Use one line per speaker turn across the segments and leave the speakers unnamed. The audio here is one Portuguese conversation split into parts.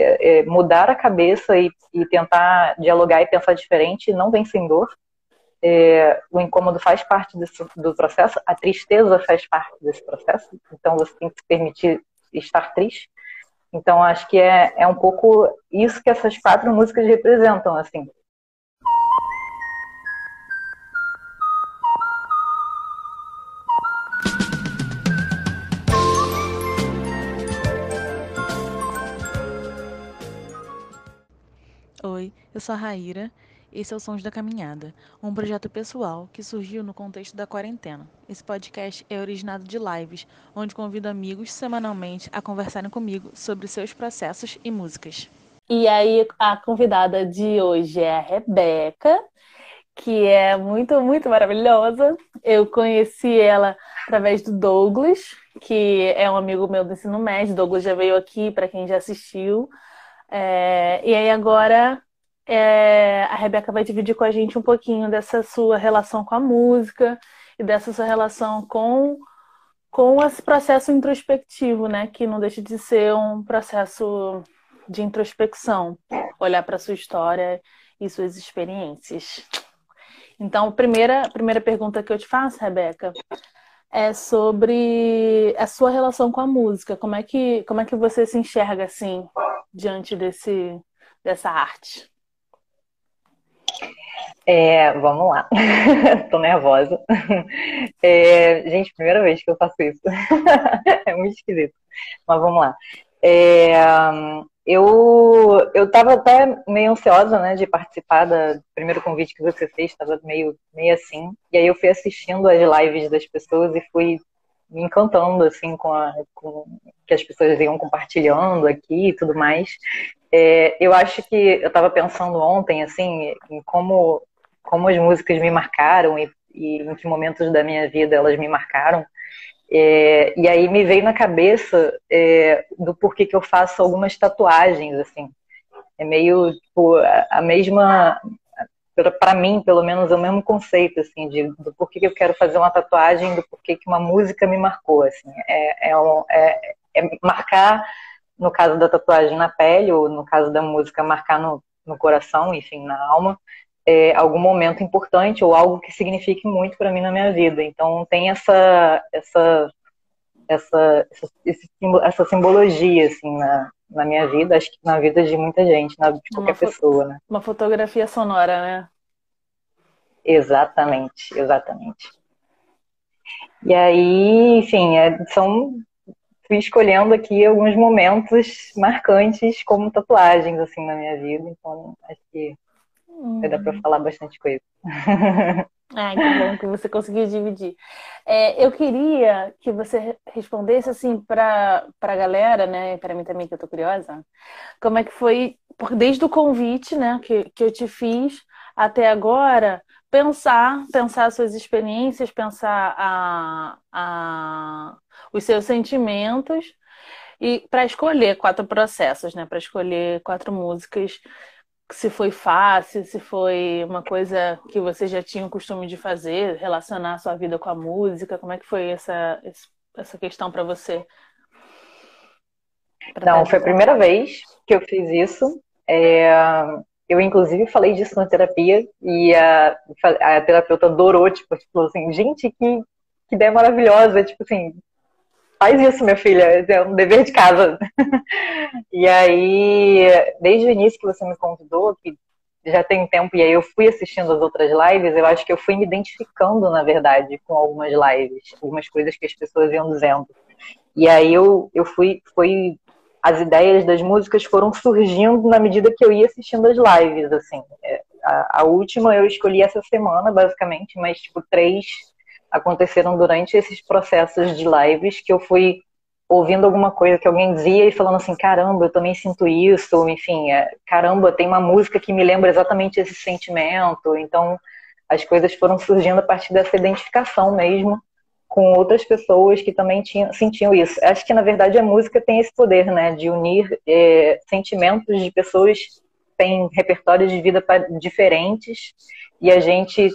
é, mudar a cabeça e, e, tentar dialogar e pensar diferente não vem sem. É, o incômodo faz parte desse, do processo, a tristeza faz parte desse processo, então você tem que se permitir estar triste. Então acho que é, é um pouco isso que essas quatro músicas representam, assim.
Eu sou a Raíra. Esse é o Sons da Caminhada, um projeto pessoal que surgiu no contexto da quarentena. Esse podcast é originado de lives, onde convido amigos semanalmente a conversarem comigo sobre seus processos e músicas.
E aí, a convidada de hoje é a Rebeca, que é muito, muito maravilhosa. Eu conheci ela através do Douglas, que é um amigo meu do ensino médio. Douglas já veio aqui, para quem já assistiu. É, e aí agora é, a Rebeca vai dividir com a gente um pouquinho dessa sua relação com a música e dessa sua relação com, com esse processo introspectivo, né? Que não deixa de ser um processo de introspecção, olhar para sua história e suas experiências. Então, a primeira, primeira pergunta que eu te faço, Rebeca, é sobre a sua relação com a música. Como é que, como é que você se enxerga assim diante desse, dessa arte?
É, vamos lá. Tô nervosa. É, gente, primeira vez que eu faço isso. é muito esquisito. Mas vamos lá. É, eu, eu tava até meio ansiosa, né, de participar do primeiro convite que você fez, estava meio, meio assim. E aí eu fui assistindo as lives das pessoas e fui me encantando assim com, a, com que as pessoas iam compartilhando aqui e tudo mais. É, eu acho que eu estava pensando ontem assim em como como as músicas me marcaram e, e em que momentos da minha vida elas me marcaram. É, e aí me veio na cabeça é, do porquê que eu faço algumas tatuagens assim. É meio tipo, a, a mesma para mim, pelo menos, é o mesmo conceito, assim, de, do porquê que eu quero fazer uma tatuagem, do porquê que uma música me marcou, assim. É, é, é, é, marcar, no caso da tatuagem na pele, ou no caso da música, marcar no, no coração, enfim, na alma, é, algum momento importante ou algo que signifique muito para mim na minha vida. Então, tem essa, essa, essa, essa, essa simbologia, assim, na, na minha vida, acho que na vida de muita gente, na, de qualquer pessoa, né?
Uma fotografia sonora, né?
Exatamente, exatamente. E aí, enfim, é, são fui escolhendo aqui alguns momentos marcantes como tatuagens assim na minha vida, então acho que vai dar para uhum. falar bastante coisa.
Ai, que bom que você conseguiu dividir. É, eu queria que você respondesse assim para a galera, né? Para mim também que eu tô curiosa. Como é que foi, desde o convite, né, que, que eu te fiz até agora, pensar, pensar suas experiências, pensar a, a, os seus sentimentos e para escolher quatro processos, né? Para escolher quatro músicas se foi fácil, se foi uma coisa que você já tinha o costume de fazer, relacionar a sua vida com a música, como é que foi essa, essa questão para você?
Pra Não, foi a primeira vez que eu fiz isso. É, eu, inclusive, falei disso na terapia e a, a terapeuta adorou, tipo, falou assim, gente, que, que ideia maravilhosa, tipo assim, faz isso, minha filha, é um dever de casa. e aí, desde o início que você me convidou, que já tem tempo, e aí eu fui assistindo as outras lives, eu acho que eu fui me identificando, na verdade, com algumas lives, algumas coisas que as pessoas iam dizendo. E aí eu, eu fui, fui as ideias das músicas foram surgindo na medida que eu ia assistindo as lives, assim. É, a, a última eu escolhi essa semana, basicamente, mas, tipo, três aconteceram durante esses processos de lives que eu fui ouvindo alguma coisa que alguém dizia e falando assim, caramba, eu também sinto isso, enfim, é, caramba, tem uma música que me lembra exatamente esse sentimento. Então, as coisas foram surgindo a partir dessa identificação mesmo com outras pessoas que também tinham, sentiam isso. Acho que, na verdade, a música tem esse poder, né, de unir é, sentimentos de pessoas que têm repertórios de vida diferentes e a gente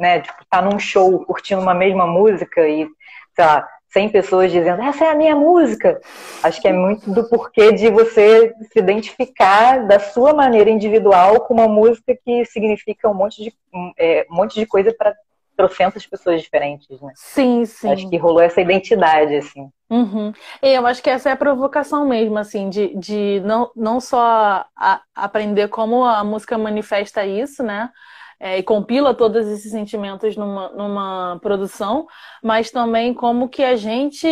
né, tipo, tá num show curtindo uma mesma música e, sei lá, 100 pessoas dizendo essa é a minha música. Acho que é muito do porquê de você se identificar da sua maneira individual com uma música que significa um monte de, é, um monte de coisa para trocentas pessoas diferentes, né?
Sim, sim.
Acho que rolou essa identidade, assim.
Uhum. Eu acho que essa é a provocação mesmo, assim, de, de não, não só a, aprender como a música manifesta isso, né? É, e compila todos esses sentimentos numa, numa produção, mas também como que a gente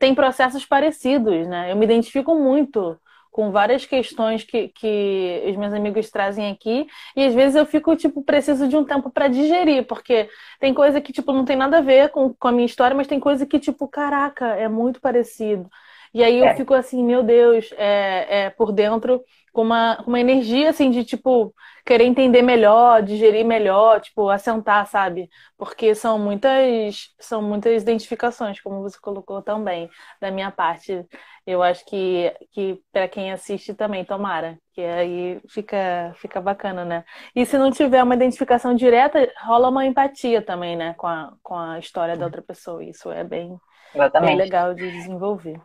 tem processos parecidos, né? Eu me identifico muito com várias questões que, que os meus amigos trazem aqui, e às vezes eu fico, tipo, preciso de um tempo para digerir, porque tem coisa que, tipo, não tem nada a ver com, com a minha história, mas tem coisa que, tipo, caraca, é muito parecido. E aí eu é. fico assim, meu Deus, é, é por dentro com uma, uma energia assim de tipo querer entender melhor, digerir melhor, tipo assentar, sabe? Porque são muitas são muitas identificações, como você colocou também da minha parte. Eu acho que que para quem assiste também tomara, que aí fica fica bacana, né? E se não tiver uma identificação direta, rola uma empatia também, né, com a, com a história da outra pessoa. Isso é bem, bem legal de desenvolver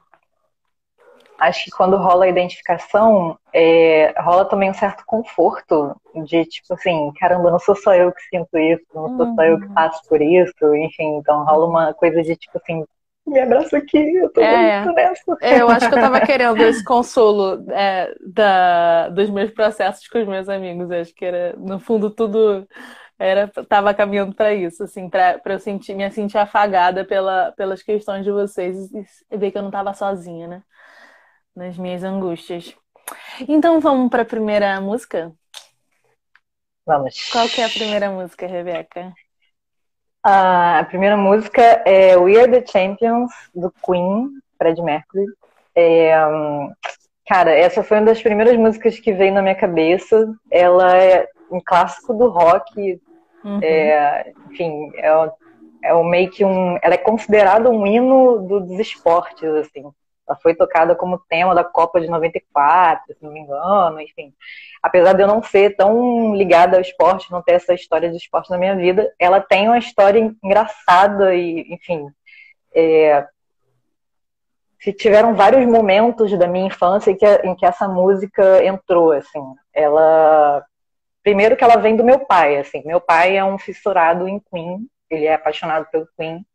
acho que quando rola a identificação, é, rola também um certo conforto de tipo assim, caramba, não sou só eu que sinto isso, não sou só eu que uhum. passo por isso, enfim, então rola uma coisa de tipo assim, me abraça aqui, eu tô é, muito nessa.
É, eu acho que eu tava querendo esse consolo é, da, dos meus processos com os meus amigos, eu acho que era, no fundo, tudo era tava caminhando para isso, assim, para eu sentir, me sentir afagada pela, pelas questões de vocês e ver que eu não tava sozinha, né? Nas minhas angústias. Então vamos para a primeira música?
Vamos.
Qual que é a primeira música, Rebeca?
a primeira música é We Are the Champions, do Queen, Fred Mercury. É, cara, essa foi uma das primeiras músicas que veio na minha cabeça. Ela é um clássico do rock. Uhum. É, enfim, é, é meio que um. Ela é considerada um hino do, dos esportes, assim. Ela foi tocada como tema da Copa de 94, se não me engano, enfim. Apesar de eu não ser tão ligada ao esporte, não ter essa história de esporte na minha vida, ela tem uma história engraçada e, enfim. É... Tiveram vários momentos da minha infância em que, em que essa música entrou, assim. Ela primeiro que ela vem do meu pai, assim. Meu pai é um fissurado em Queen, ele é apaixonado pelo Queen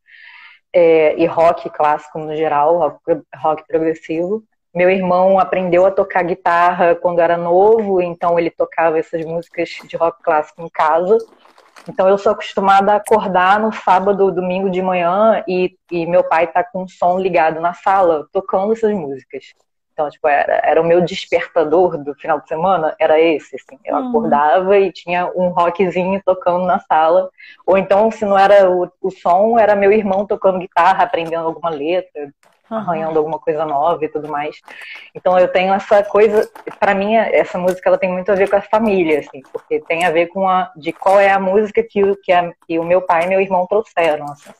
é, e rock clássico no geral, rock, rock progressivo. Meu irmão aprendeu a tocar guitarra quando era novo, então ele tocava essas músicas de rock clássico em casa. Então eu sou acostumada a acordar no sábado, domingo de manhã e, e meu pai tá com o som ligado na sala, tocando essas músicas. Então, tipo, era, era o meu despertador do final de semana, era esse, assim. Eu uhum. acordava e tinha um rockzinho tocando na sala. Ou então, se não era o, o som, era meu irmão tocando guitarra, aprendendo alguma letra, uhum. arranhando alguma coisa nova e tudo mais. Então, eu tenho essa coisa, para mim, essa música ela tem muito a ver com a família, assim, porque tem a ver com a de qual é a música que, que, a, que o meu pai e meu irmão trouxeram, assim.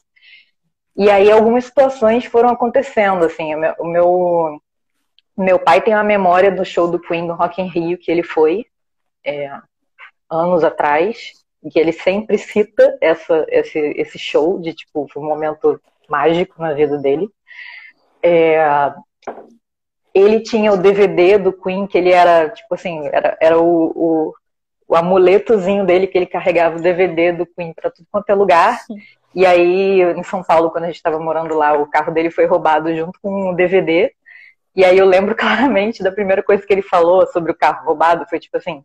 E aí algumas situações foram acontecendo, assim, o meu, o meu pai tem uma memória do show do Queen no Rock in Rio que ele foi é, anos atrás, e que ele sempre cita essa, esse, esse show de tipo foi um momento mágico na vida dele. É, ele tinha o DVD do Queen que ele era tipo assim era, era o, o, o amuletozinho dele que ele carregava o DVD do Queen para tudo quanto é lugar. E aí, em São Paulo, quando a gente estava morando lá, o carro dele foi roubado junto com o DVD. E aí eu lembro claramente da primeira coisa que ele falou sobre o carro roubado, foi tipo assim,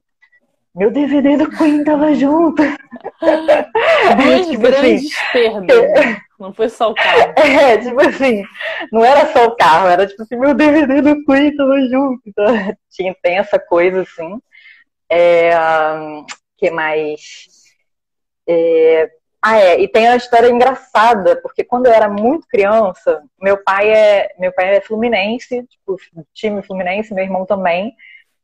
meu DVD do Queen tava junto.
Duas tipo grandes assim, perdas. É. Não foi só o carro.
É, tipo assim, não era só o carro, era tipo assim, meu DVD do Queen tava junto. Então, tinha, tem essa coisa assim. É, que mais? É, ah, é, e tem uma história engraçada, porque quando eu era muito criança, meu pai é, meu pai é fluminense, tipo, time fluminense, meu irmão também.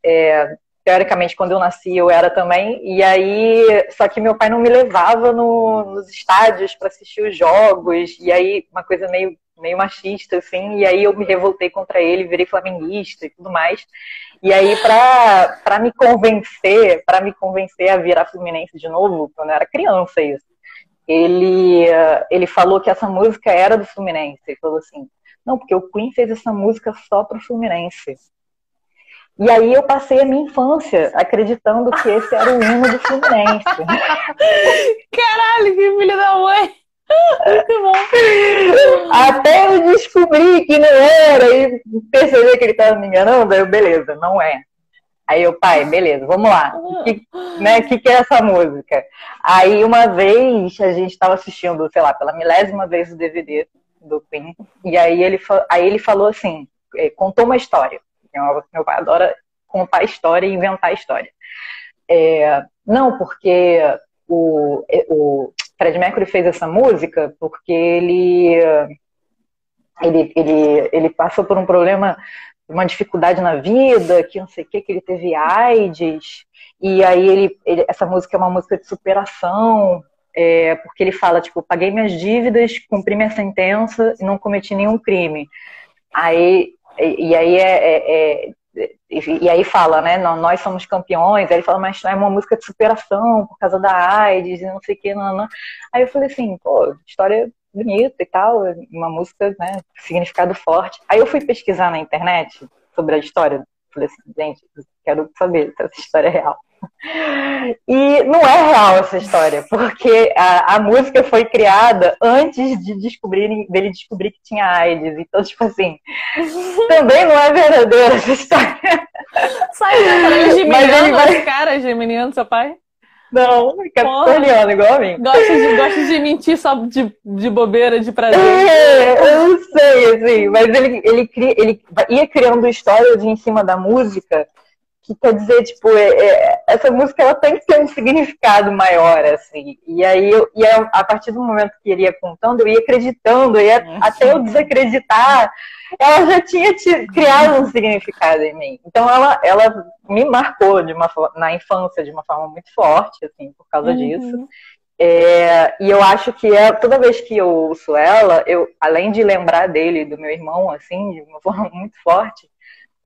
É, teoricamente, quando eu nasci, eu era também. E aí, só que meu pai não me levava no, nos estádios para assistir os jogos, e aí, uma coisa meio, meio machista, assim, e aí eu me revoltei contra ele, virei flamenguista e tudo mais. E aí, para me convencer, para me convencer a virar fluminense de novo, quando eu era criança, isso ele, ele falou que essa música era do Fluminense. Ele falou assim, não, porque o Queen fez essa música só pro Fluminense. E aí eu passei a minha infância acreditando que esse era o hino do Fluminense.
Caralho, que filho da mãe! Muito bom.
Até eu descobri que não era e percebi que ele estava me enganando, eu, beleza, não é. Aí eu, pai, beleza, vamos lá. O que, né, que, que é essa música? Aí uma vez a gente estava assistindo, sei lá, pela milésima vez o DVD do Queen, e aí ele, aí ele falou assim, é, contou uma história. Meu pai adora contar história e inventar história. É, não, porque o, é, o Fred Mercury fez essa música porque ele, ele, ele, ele passou por um problema, uma dificuldade na vida, que não sei o que, que ele teve AIDS, e aí ele, ele essa música é uma música de superação, é, porque ele fala, tipo, paguei minhas dívidas, cumpri minha sentença e não cometi nenhum crime. Aí, e, e aí é, é, é e, aí fala, né, nós somos campeões, aí ele fala, mas é uma música de superação por causa da AIDS e não sei o que, não, não. Aí eu falei assim, pô, história bonita e tal, uma música, né, significado forte. Aí eu fui pesquisar na internet sobre a história, falei assim, gente, quero saber se essa história é real. E não é real essa história, porque a, a, música foi criada antes de descobrirem, dele descobrir que tinha AIDS. Então, tipo assim, também não é verdadeira essa história.
Sai ele geminiano, vai... cara geminiano, seu pai?
Não, capricorniano, igual a mim.
Gosta de, gosta de mentir só de, de bobeira, de prazer.
É, eu não sei, assim, mas ele, ele, ele ia criando histórias em cima da música que quer dizer, tipo, é, é, essa música ela tem que ter um significado maior, assim. E aí, eu, e a partir do momento que ele ia contando, eu ia acreditando, eu ia, até eu desacreditar, ela já tinha criado um significado em mim. Então, ela, ela me marcou de uma, na infância de uma forma muito forte, assim, por causa uhum. disso. É, e eu acho que é, toda vez que eu ouço ela, eu, além de lembrar dele, do meu irmão, assim, de uma forma muito forte,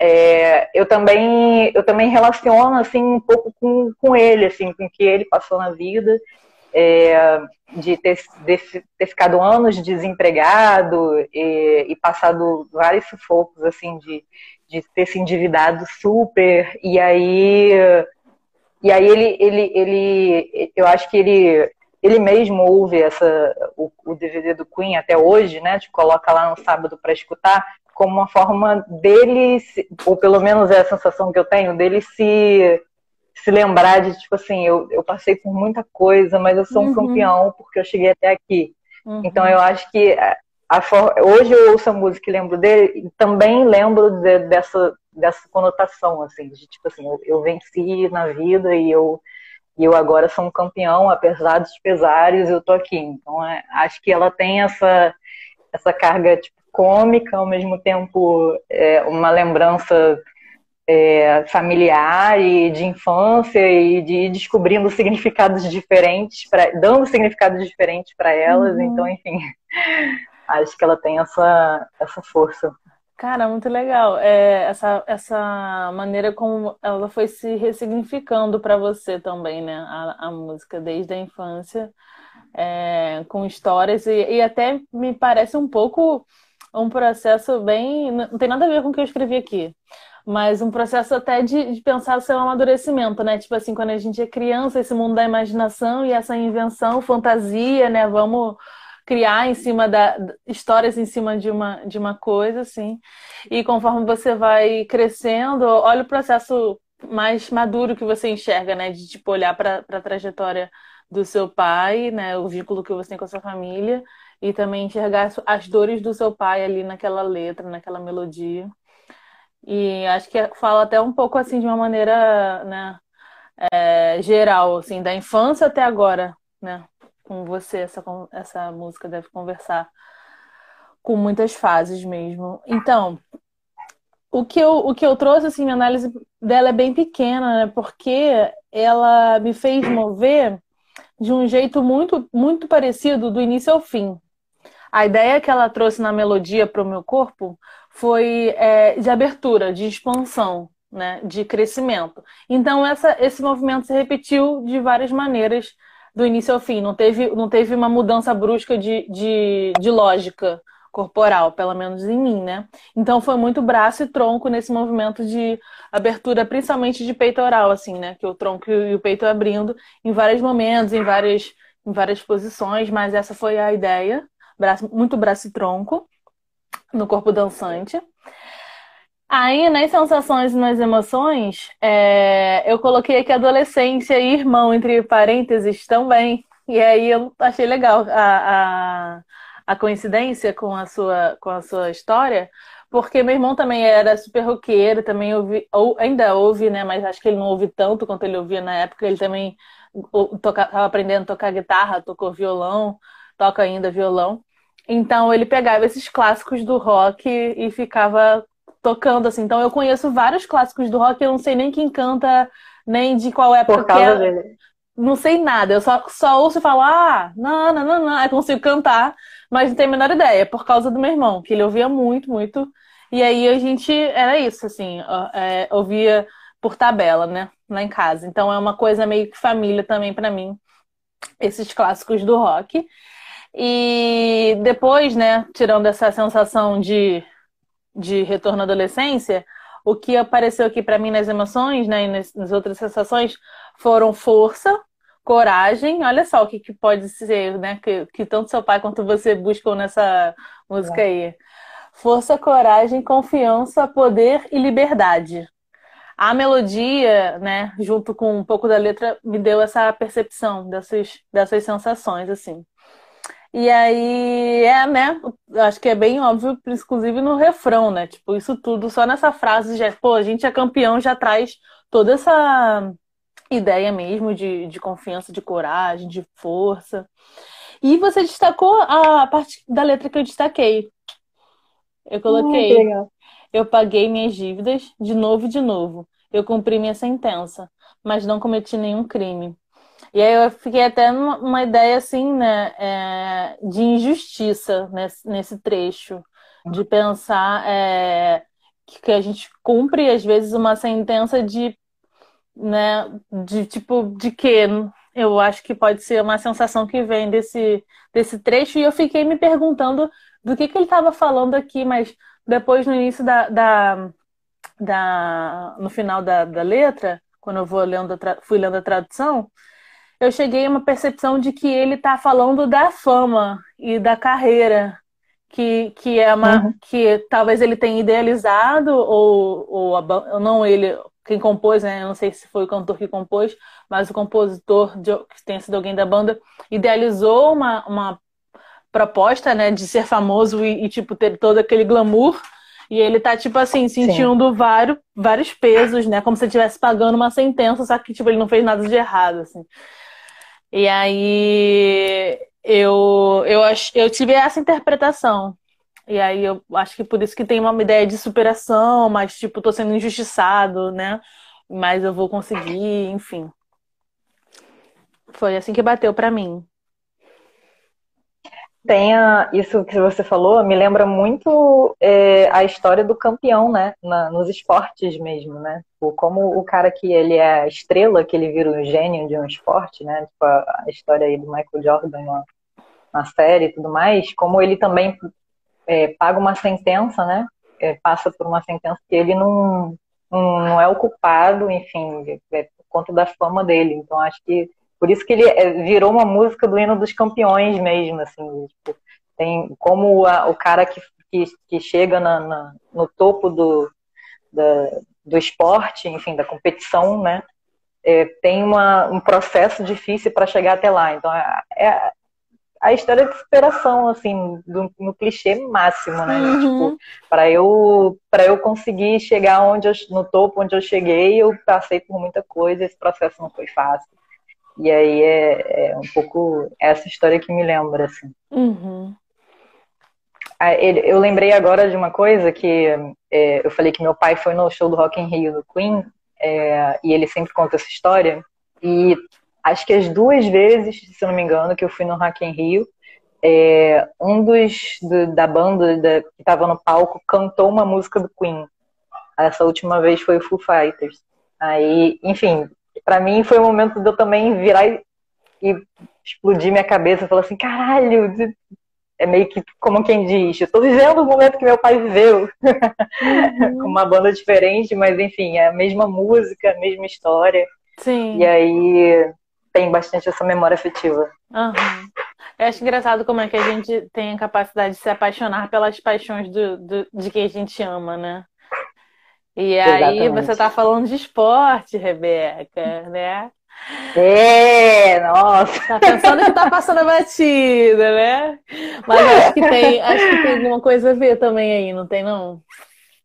é, eu também eu também relaciono assim um pouco com, com ele assim com o que ele passou na vida é, de, ter, de ter ficado anos desempregado e, e, passado vários sufocos assim de, de ter se endividado super. E aí e aí ele ele, ele eu acho que ele ele mesmo ouve essa o, o DVD do Queen até hoje né? Te coloca lá no sábado para escutar como uma forma dele, ou pelo menos é a sensação que eu tenho, dele se, se lembrar de, tipo assim, eu, eu passei por muita coisa, mas eu sou um uhum. campeão porque eu cheguei até aqui. Uhum. Então eu acho que a, for... hoje eu ouço a música e lembro dele, e também lembro de, dessa, dessa conotação, assim, de tipo assim, eu, eu venci na vida e eu e eu agora sou um campeão, apesar dos pesares, eu tô aqui. Então, é, acho que ela tem essa, essa carga tipo, cômica, ao mesmo tempo é, uma lembrança é, familiar e de infância e de ir descobrindo significados diferentes, pra, dando significados diferentes para elas. Uhum. Então, enfim, acho que ela tem essa, essa força.
Cara, muito legal. É, essa, essa maneira como ela foi se ressignificando para você também, né? A, a música desde a infância, é, com histórias, e, e até me parece um pouco um processo bem. Não tem nada a ver com o que eu escrevi aqui. Mas um processo até de, de pensar seu amadurecimento, né? Tipo assim, quando a gente é criança, esse mundo da imaginação e essa invenção, fantasia, né? Vamos criar em cima da histórias em cima de uma de uma coisa assim e conforme você vai crescendo olha o processo mais maduro que você enxerga né de tipo olhar para a trajetória do seu pai né o vínculo que você tem com a sua família e também enxergar as dores do seu pai ali naquela letra, naquela melodia. E acho que fala até um pouco assim de uma maneira, né, é, geral, assim, da infância até agora, né? Com você essa essa música deve conversar com muitas fases mesmo. Então, o que eu, o que eu trouxe, assim, minha análise dela é bem pequena, né? Porque ela me fez mover de um jeito muito, muito parecido do início ao fim. A ideia que ela trouxe na melodia para o meu corpo foi é, de abertura, de expansão, né, de crescimento. Então essa, esse movimento se repetiu de várias maneiras do início ao fim. Não teve, não teve uma mudança brusca de, de, de lógica corporal, pelo menos em mim, né? Então foi muito braço e tronco nesse movimento de abertura, principalmente de peitoral, assim, né? Que o tronco e o peito abrindo em vários momentos, em várias, em várias posições, mas essa foi a ideia. Braço, muito braço e tronco no corpo dançante. Aí, nas sensações e nas emoções, é, eu coloquei aqui adolescência e irmão, entre parênteses, também. E aí eu achei legal a, a a coincidência com a sua, com a sua história, porque meu irmão também era super roqueiro, também ouvi, ou ainda ouve, né? Mas acho que ele não ouve tanto quanto ele ouvia na época. Ele também estava aprendendo a tocar guitarra, tocou violão, toca ainda violão. Então ele pegava esses clássicos do rock e ficava tocando assim. Então eu conheço vários clássicos do rock, eu não sei nem quem canta, nem de qual época.
Por causa é. dele.
Não sei nada, eu só, só ouço falar, ah, não, não, não, não, aí consigo cantar, mas não tenho a menor ideia, é por causa do meu irmão, que ele ouvia muito, muito. E aí a gente, era isso, assim, é, ouvia por tabela, né, lá em casa. Então é uma coisa meio que família também para mim, esses clássicos do rock. E depois, né, tirando essa sensação de, de retorno à adolescência, o que apareceu aqui para mim nas emoções, né, e nas, nas outras sensações, foram força, coragem, olha só o que, que pode ser, né? Que, que tanto seu pai quanto você buscam nessa música aí. Força, coragem, confiança, poder e liberdade. A melodia, né, junto com um pouco da letra, me deu essa percepção dessas, dessas sensações, assim. E aí, é, né, acho que é bem óbvio, inclusive no refrão, né, tipo, isso tudo, só nessa frase, já, pô, a gente é campeão, já traz toda essa ideia mesmo de, de confiança, de coragem, de força. E você destacou a parte da letra que eu destaquei. Eu coloquei. eu paguei minhas dívidas de novo e de novo. Eu cumpri minha sentença, mas não cometi nenhum crime. E aí eu fiquei até numa ideia assim, né, é, de injustiça nesse, nesse trecho, de pensar é, que a gente cumpre às vezes uma sentença de né? De tipo, de quê? Eu acho que pode ser uma sensação que vem desse, desse trecho, e eu fiquei me perguntando do que, que ele estava falando aqui, mas depois no início da, da, da no final da, da letra, quando eu vou lendo fui lendo a tradução, eu cheguei a uma percepção de que ele está falando da fama e da carreira, que, que é uma uhum. que talvez ele tenha idealizado ou, ou não ele quem compôs, né? Eu não sei se foi o cantor que compôs, mas o compositor, de, que tenha sido alguém da banda, idealizou uma, uma proposta, né, de ser famoso e, e, tipo, ter todo aquele glamour. E ele tá, tipo assim, sentindo vários, vários pesos, né? Como se ele estivesse pagando uma sentença, só que, tipo, ele não fez nada de errado, assim. E aí eu, eu, eu tive essa interpretação e aí eu acho que por isso que tem uma ideia de superação, mas tipo, tô sendo injustiçado, né? Mas eu vou conseguir, enfim. Foi assim que bateu para mim.
Tem a, isso que você falou, me lembra muito é, a história do campeão, né? Na, nos esportes mesmo, né? Tipo, como o cara que ele é a estrela, que ele vira um gênio de um esporte, né? Tipo, a, a história aí do Michael Jordan na, na série e tudo mais, como ele também é, paga uma sentença, né? É, passa por uma sentença que ele não, não, é o culpado, enfim, é por conta da fama dele. Então acho que por isso que ele é, virou uma música do hino dos campeões mesmo, assim, tipo, tem como a, o cara que, que, que chega na, na, no topo do, da, do esporte, enfim, da competição, né? É, tem uma, um processo difícil para chegar até lá. Então, é, é, a história de superação, assim, do, no clichê máximo, né? Uhum. Tipo, para eu, eu conseguir chegar onde eu, no topo onde eu cheguei, eu passei por muita coisa, esse processo não foi fácil. E aí é, é um pouco essa história que me lembra, assim.
Uhum.
Ah, eu lembrei agora de uma coisa que é, eu falei que meu pai foi no show do Rock in Rio do Queen é, e ele sempre conta essa história. E acho que as duas vezes, se não me engano, que eu fui no Rock in Rio, é, um dos do, da banda da, que estava no palco cantou uma música do Queen. Essa última vez foi o Foo Fighters. Aí, enfim, para mim foi o momento de eu também virar e, e explodir minha cabeça, falar assim, caralho, é meio que como quem diz, eu tô vivendo o momento que meu pai viveu, uhum. com uma banda diferente, mas enfim, é a mesma música, a mesma história.
Sim.
E aí tem bastante essa memória afetiva.
Uhum. Eu acho engraçado como é que a gente tem a capacidade de se apaixonar pelas paixões do, do de quem a gente ama, né? E aí Exatamente. você tá falando de esporte, Rebeca, né?
É, nossa.
Tá pensando que tá passando a batida, né? Mas acho que tem, acho que tem alguma coisa a ver também aí, não tem não?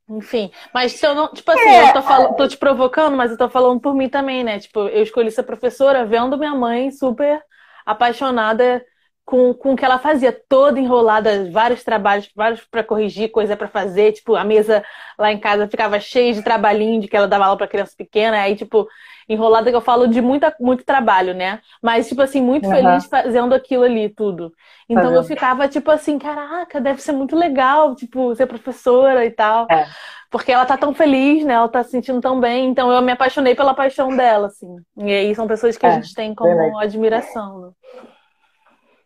Enfim, mas se eu não, tipo assim, é, eu tô, falando, tô te provocando, mas eu tô falando por mim também, né? Tipo, eu escolhi ser professora vendo minha mãe super apaixonada com, com o que ela fazia, toda enrolada, vários trabalhos, vários para corrigir, coisa para fazer, tipo, a mesa lá em casa ficava cheia de trabalhinho de que ela dava aula para criança pequena, aí tipo, enrolada que eu falo de muita, muito trabalho, né? Mas tipo assim, muito uhum. feliz fazendo aquilo ali tudo. Então eu ficava tipo assim, caraca, deve ser muito legal, tipo, ser professora e tal. É. Porque ela tá tão feliz, né? Ela tá se sentindo tão bem. Então eu me apaixonei pela paixão dela, assim. E aí são pessoas que é, a gente tem como admiração. Né?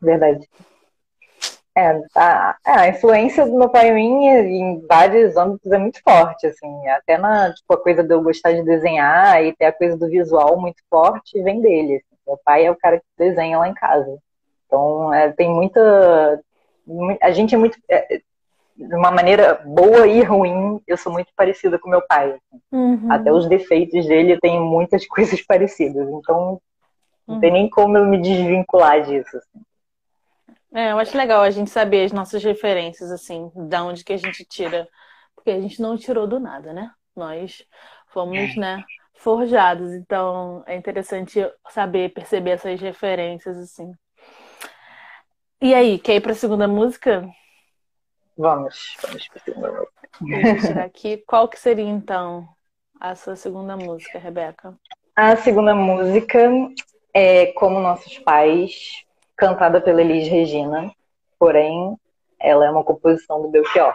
Verdade. É, a, é, a influência do meu pai em mim em vários âmbitos é muito forte, assim, até na tipo, a coisa de eu gostar de desenhar e ter a coisa do visual muito forte vem dele. Assim. Meu pai é o cara que desenha lá em casa. Então, é, tem muita. A gente é muito. É, de uma maneira boa e ruim, eu sou muito parecida com meu pai. Assim. Uhum. Até os defeitos dele tem muitas coisas parecidas. Então, não uhum. tem nem como eu me desvincular disso. Assim.
É, eu acho legal a gente saber as nossas referências, assim, da onde que a gente tira. Porque a gente não tirou do nada, né? Nós fomos, né, forjados. Então, é interessante saber, perceber essas referências, assim. E aí, quer ir para a segunda música?
Vamos, vamos para a segunda música.
Tirar aqui. Qual que seria, então, a sua segunda música, Rebeca?
A segunda música é Como Nossos Pais, cantada pela Elis Regina, porém ela é uma composição do Belchior.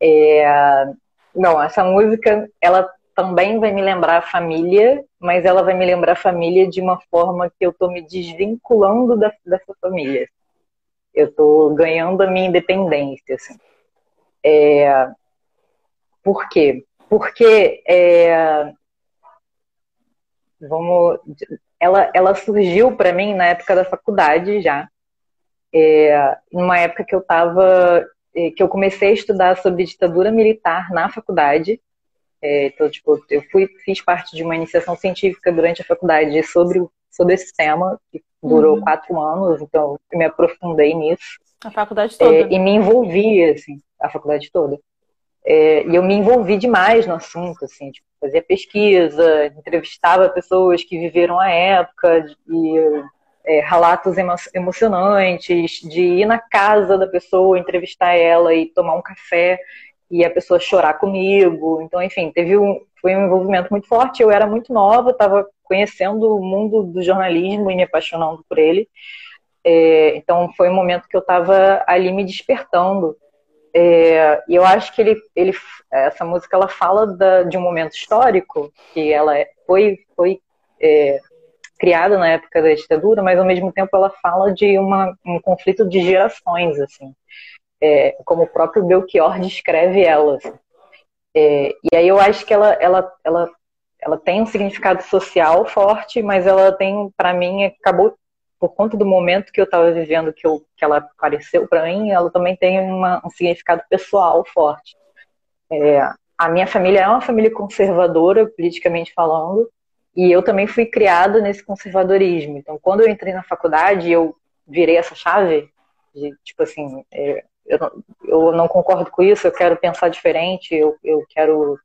É... Não, essa música ela também vai me lembrar a família, mas ela vai me lembrar a família de uma forma que eu estou me desvinculando da, dessa família. Eu estou ganhando a minha independência. Assim. É... Por quê? Porque é... vamos ela, ela surgiu para mim na época da faculdade já, é, numa época que eu estava, é, que eu comecei a estudar sobre ditadura militar na faculdade. É, então, tipo, eu fui, fiz parte de uma iniciação científica durante a faculdade sobre, sobre esse tema, que durou uhum. quatro anos, então eu me aprofundei nisso.
A faculdade toda. É,
e me envolvi, assim, a faculdade toda. É, e eu me envolvi demais no assunto, assim, tipo, fazia pesquisa, entrevistava pessoas que viveram a época, e é, relatos emo emocionantes, de ir na casa da pessoa, entrevistar ela e tomar um café e a pessoa chorar comigo. Então, enfim, teve um, foi um envolvimento muito forte. Eu era muito nova, estava conhecendo o mundo do jornalismo e me apaixonando por ele. É, então, foi um momento que eu estava ali me despertando é, e eu acho que ele, ele, essa música ela fala da, de um momento histórico que ela é, foi, foi é, criada na época da ditadura, mas ao mesmo tempo ela fala de uma, um conflito de gerações, assim, é, como o próprio Belchior descreve ela. Assim. É, e aí eu acho que ela, ela, ela, ela tem um significado social forte, mas ela tem, para mim, acabou por conta do momento que eu estava vivendo, que, eu, que ela apareceu para mim, ela também tem uma, um significado pessoal forte. É, a minha família é uma família conservadora, politicamente falando, e eu também fui criada nesse conservadorismo. Então, quando eu entrei na faculdade, eu virei essa chave de, tipo assim, é, eu, não, eu não concordo com isso, eu quero pensar diferente, eu, eu quero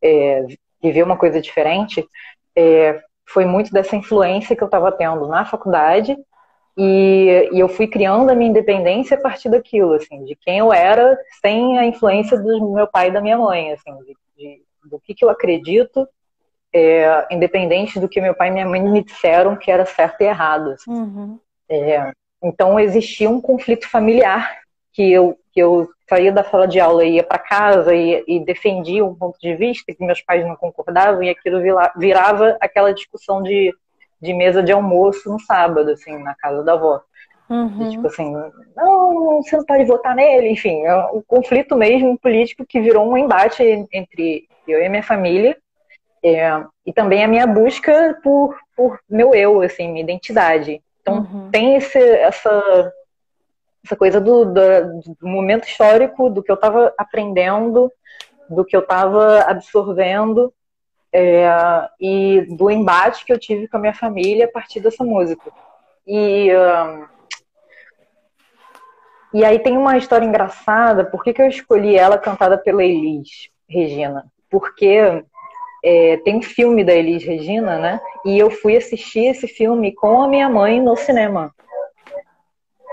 é, viver uma coisa diferente. É, foi muito dessa influência que eu estava tendo na faculdade e, e, eu fui criando a minha independência a partir daquilo, assim, de quem eu era sem a influência do meu pai e da minha mãe, assim, de, de, do que, que eu acredito, é, independente do que meu pai e minha mãe me disseram que era certo e errado. Assim. Uhum. É, então existia um conflito familiar que eu, que eu saía da sala de aula e ia para casa e, e, defendia um ponto de vista que meus pais não concordavam e aquilo virava aquela discussão de de mesa de almoço no sábado, assim, na casa da avó. Uhum. E, tipo assim, não, você não pode votar nele, enfim, é um conflito mesmo político que virou um embate entre eu e minha família, é, e também a minha busca por, por meu eu, assim, minha identidade. Então uhum. tem esse, essa, essa coisa do, do, do momento histórico, do que eu estava aprendendo, do que eu estava absorvendo, é, e do embate que eu tive com a minha família a partir dessa música. E, um, e aí tem uma história engraçada, por que, que eu escolhi ela cantada pela Elis Regina? Porque é, tem um filme da Elis Regina, né? E eu fui assistir esse filme com a minha mãe no cinema.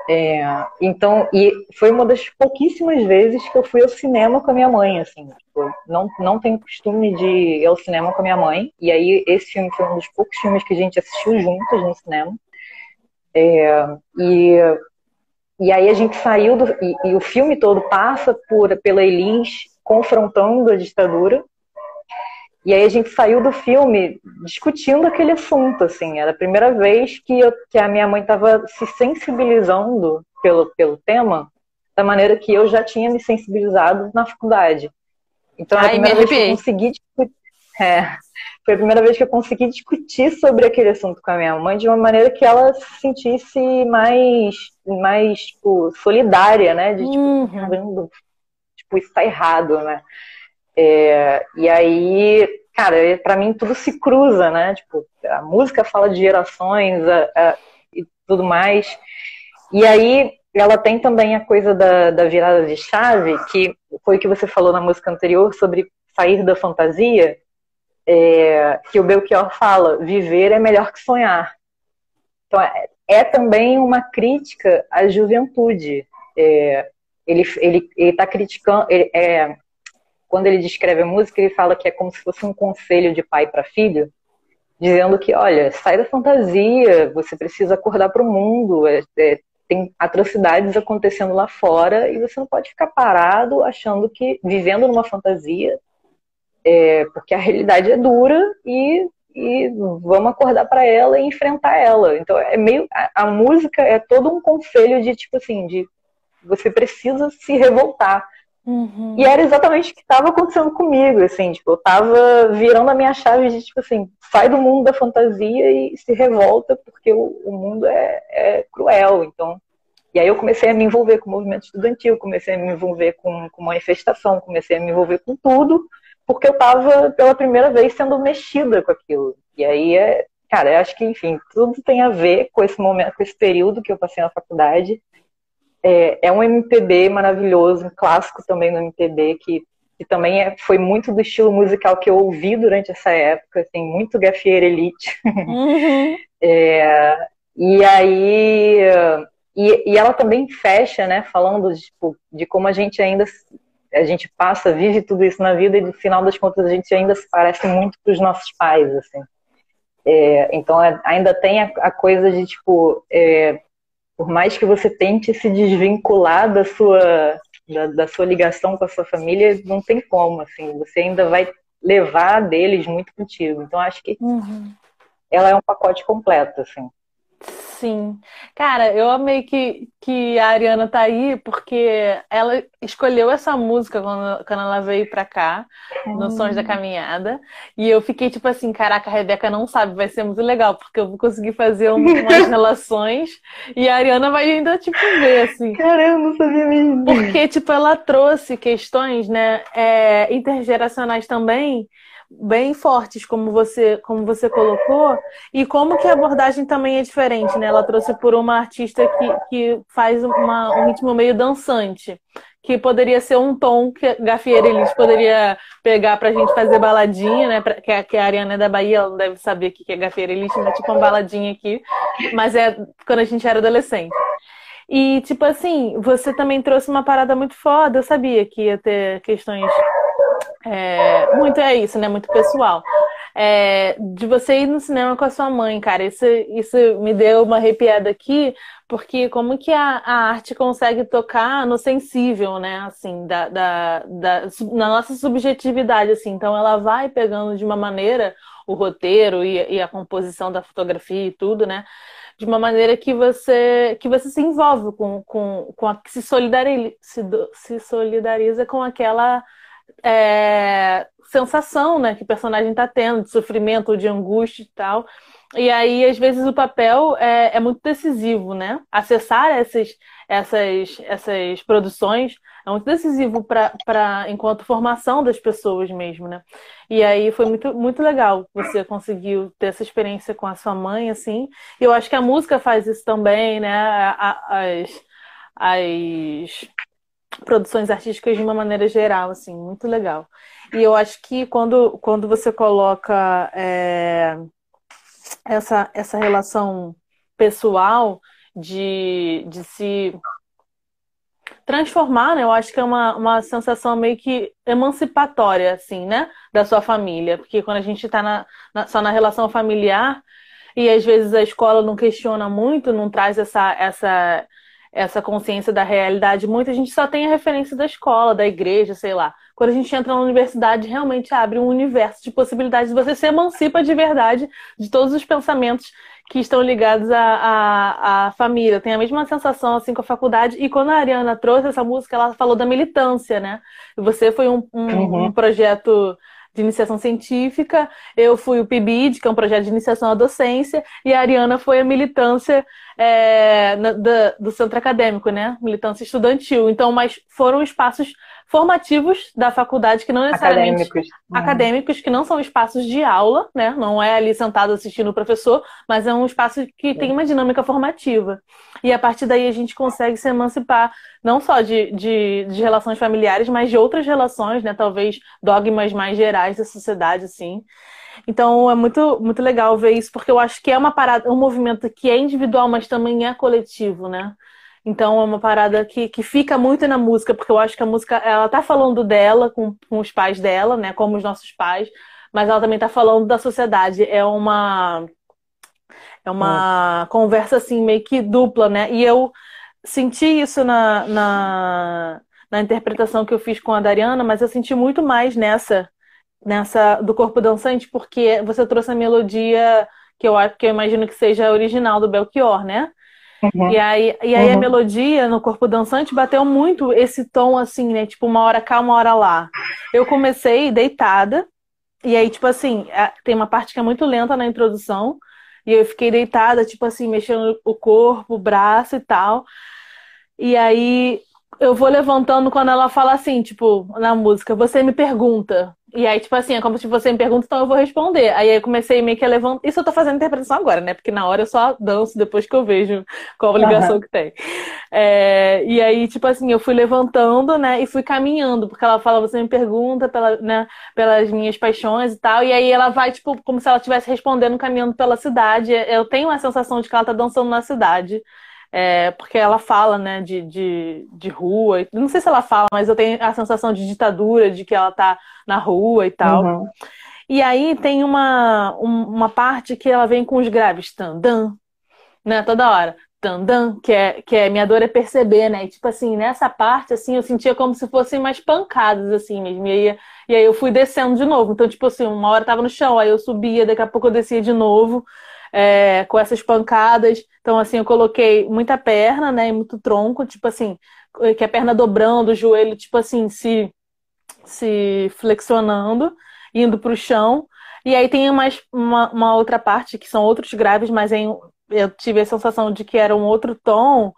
É, então, e foi uma das pouquíssimas vezes que eu fui ao cinema com a minha mãe, assim. Tipo, não, não tenho costume de ir ao cinema com a minha mãe. E aí, esse filme foi um dos poucos filmes que a gente assistiu juntos no cinema. É, e, e aí a gente saiu do. E, e, o filme todo passa por, pela Elis confrontando a ditadura. E aí a gente saiu do filme discutindo aquele assunto, assim. Era a primeira vez que, eu, que a minha mãe estava se sensibilizando pelo, pelo tema da maneira que eu já tinha me sensibilizado na faculdade. Então, Ai, a primeira vez que eu consegui discutir... É, foi a primeira vez que eu consegui discutir sobre aquele assunto com a minha mãe de uma maneira que ela se sentisse mais, mais tipo, solidária, né? De, tipo, uhum. tipo, isso tá errado, né? É, e aí, cara, para mim tudo se cruza, né? Tipo, a música fala de gerações a, a, e tudo mais. E aí ela tem também a coisa da, da virada de chave, que foi o que você falou na música anterior sobre sair da fantasia, é, que o Belchior fala, viver é melhor que sonhar. Então, é, é também uma crítica à juventude. É, ele está criticando, ele, é, quando ele descreve a música, ele fala que é como se fosse um conselho de pai para filho, dizendo que, olha, sai da fantasia, você precisa acordar para o mundo, é, é, tem atrocidades acontecendo lá fora e você não pode ficar parado achando que vivendo numa fantasia, é, porque a realidade é dura e, e vamos acordar para ela e enfrentar ela. Então é meio a, a música é todo um conselho de tipo assim de você precisa se revoltar Uhum. E era exatamente o que estava acontecendo comigo, assim, tipo, eu tava virando a minha chave de, tipo assim, sai do mundo da fantasia e se revolta porque o, o mundo é, é, cruel, então... E aí eu comecei a me envolver com o movimento estudantil, comecei a me envolver com, com manifestação, comecei a me envolver com tudo, porque eu tava, pela primeira vez, sendo mexida com aquilo. E aí, é, cara, eu acho que, enfim, tudo tem a ver com esse momento, com esse período que eu passei na faculdade, é, é um MPB maravilhoso, um clássico também no MPB, que, que também é, foi muito do estilo musical que eu ouvi durante essa época, assim, muito Gafieira Elite. Uhum. é, e aí. E, e ela também fecha, né, falando de, tipo, de como a gente ainda a gente passa, vive tudo isso na vida e no final das contas a gente ainda se parece muito com os nossos pais, assim. É, então é, ainda tem a, a, coisa de tipo é, por mais que você tente se desvincular da sua, da, da, sua ligação com a sua família, não tem como, assim, você ainda vai levar deles muito contigo. Então, acho que uhum. ela é um pacote completo, assim.
Sim. Cara, eu amei que, que a Ariana tá aí, porque ela escolheu essa música quando, quando ela veio pra cá, no hum. Sons da Caminhada. E eu fiquei tipo assim, caraca, a Rebeca não sabe, vai ser muito legal, porque eu vou conseguir fazer umas relações e a Ariana vai ainda, tipo, ver, assim.
Caramba, não sabia mesmo.
Porque, tipo, ela trouxe questões, né, é, intergeracionais também, bem fortes, como você, como você colocou, e como que a abordagem também é diferente, né? Ela trouxe por uma artista que, que faz uma, um ritmo meio dançante, que poderia ser um tom que Gafieira Elis poderia pegar pra gente fazer baladinha, né? Que a, que a Ariana é da Bahia, ela não deve saber o que é Gafieira Elis, mas tipo uma baladinha aqui, mas é quando a gente era adolescente. E, tipo assim, você também trouxe uma parada muito foda. Eu sabia que ia ter questões é, muito é isso, né? Muito pessoal. É, de você ir no cinema com a sua mãe, cara, isso, isso me deu uma arrepiada aqui, porque como que a, a arte consegue tocar no sensível, né? Assim, da, da, da, na nossa subjetividade, assim. Então ela vai pegando de uma maneira o roteiro e, e a composição da fotografia e tudo, né? De uma maneira que você que você se envolve com, com, com a, que se solidariza, se, se solidariza com aquela é, sensação né, que o personagem está tendo, de sofrimento, de angústia e tal. E aí, às vezes, o papel é, é muito decisivo, né? Acessar essas, essas, essas produções é muito decisivo para enquanto formação das pessoas mesmo, né? E aí foi muito, muito legal você conseguiu ter essa experiência com a sua mãe, assim. E eu acho que a música faz isso também, né? As, as produções artísticas de uma maneira geral, assim, muito legal. E eu acho que quando, quando você coloca é, essa, essa relação pessoal de, de se transformar, né? Eu acho que é uma, uma sensação meio que emancipatória, assim, né? Da sua família. Porque quando a gente está na, na, só na relação familiar, e às vezes a escola não questiona muito, não traz essa, essa, essa consciência da realidade muito, a gente só tem a referência da escola, da igreja, sei lá. Quando a gente entra na universidade, realmente abre um universo de possibilidades, você se emancipa de verdade de todos os pensamentos que estão ligados à, à, à, família. Tem a mesma sensação assim com a faculdade. E quando a Ariana trouxe essa música, ela falou da militância, né? Você foi um, um, uhum. um projeto de iniciação científica, eu fui o PIBID, que é um projeto de iniciação à docência, e a Ariana foi a militância é, na, da, do centro acadêmico, né? Militância estudantil. Então, mas foram espaços formativos da faculdade que não necessariamente acadêmicos, uhum. acadêmicos que não são espaços de aula, né? Não é ali sentado assistindo o professor, mas é um espaço que tem uma dinâmica formativa. E a partir daí a gente consegue se emancipar não só de, de, de relações familiares, mas de outras relações, né? Talvez dogmas mais gerais da sociedade, assim. Então é muito, muito legal ver isso, porque eu acho que é uma parada, um movimento que é individual, mas também é coletivo, né? Então é uma parada que, que fica muito na música, porque eu acho que a música, ela tá falando dela com, com os pais dela, né? Como os nossos pais, mas ela também tá falando da sociedade. É uma. É uma hum. conversa assim, meio que dupla, né? E eu senti isso na, na, na interpretação que eu fiz com a Dariana, mas eu senti muito mais nessa, nessa do corpo dançante, porque você trouxe a melodia que eu acho que eu imagino que seja original do Belchior, né? Uhum. E aí, e aí uhum. a melodia no corpo dançante bateu muito esse tom assim, né? Tipo, uma hora cá, uma hora lá. Eu comecei deitada, e aí, tipo assim, tem uma parte que é muito lenta na introdução, e eu fiquei deitada, tipo assim, mexendo o corpo, o braço e tal. E aí eu vou levantando quando ela fala assim, tipo, na música, você me pergunta. E aí, tipo assim, é como se você me pergunta, então eu vou responder. Aí eu comecei meio que a levantar. Isso eu tô fazendo interpretação agora, né? Porque na hora eu só danço depois que eu vejo qual a ligação uhum. que tem. É... E aí, tipo assim, eu fui levantando, né? E fui caminhando, porque ela fala, você me pergunta pela, né, pelas minhas paixões e tal. E aí ela vai, tipo, como se ela estivesse respondendo caminhando pela cidade. Eu tenho a sensação de que ela tá dançando na cidade. É, porque ela fala, né, de, de, de rua. Não sei se ela fala, mas eu tenho a sensação de ditadura, de que ela tá na rua e tal. Uhum. E aí tem uma, uma parte que ela vem com os graves, tandan, né, toda hora. Tandan, que é, que é minha dor é perceber, né? E, tipo assim, nessa parte, assim, eu sentia como se fossem mais pancadas, assim mesmo. E aí, e aí eu fui descendo de novo. Então, tipo assim, uma hora eu tava no chão, aí eu subia, daqui a pouco eu descia de novo é, com essas pancadas. Então, assim, eu coloquei muita perna, né? E muito tronco, tipo assim, que a perna dobrando, o joelho, tipo assim, se, se flexionando, indo para o chão. E aí tem mais uma, uma, outra parte que são outros graves, mas em, eu tive a sensação de que era um outro tom,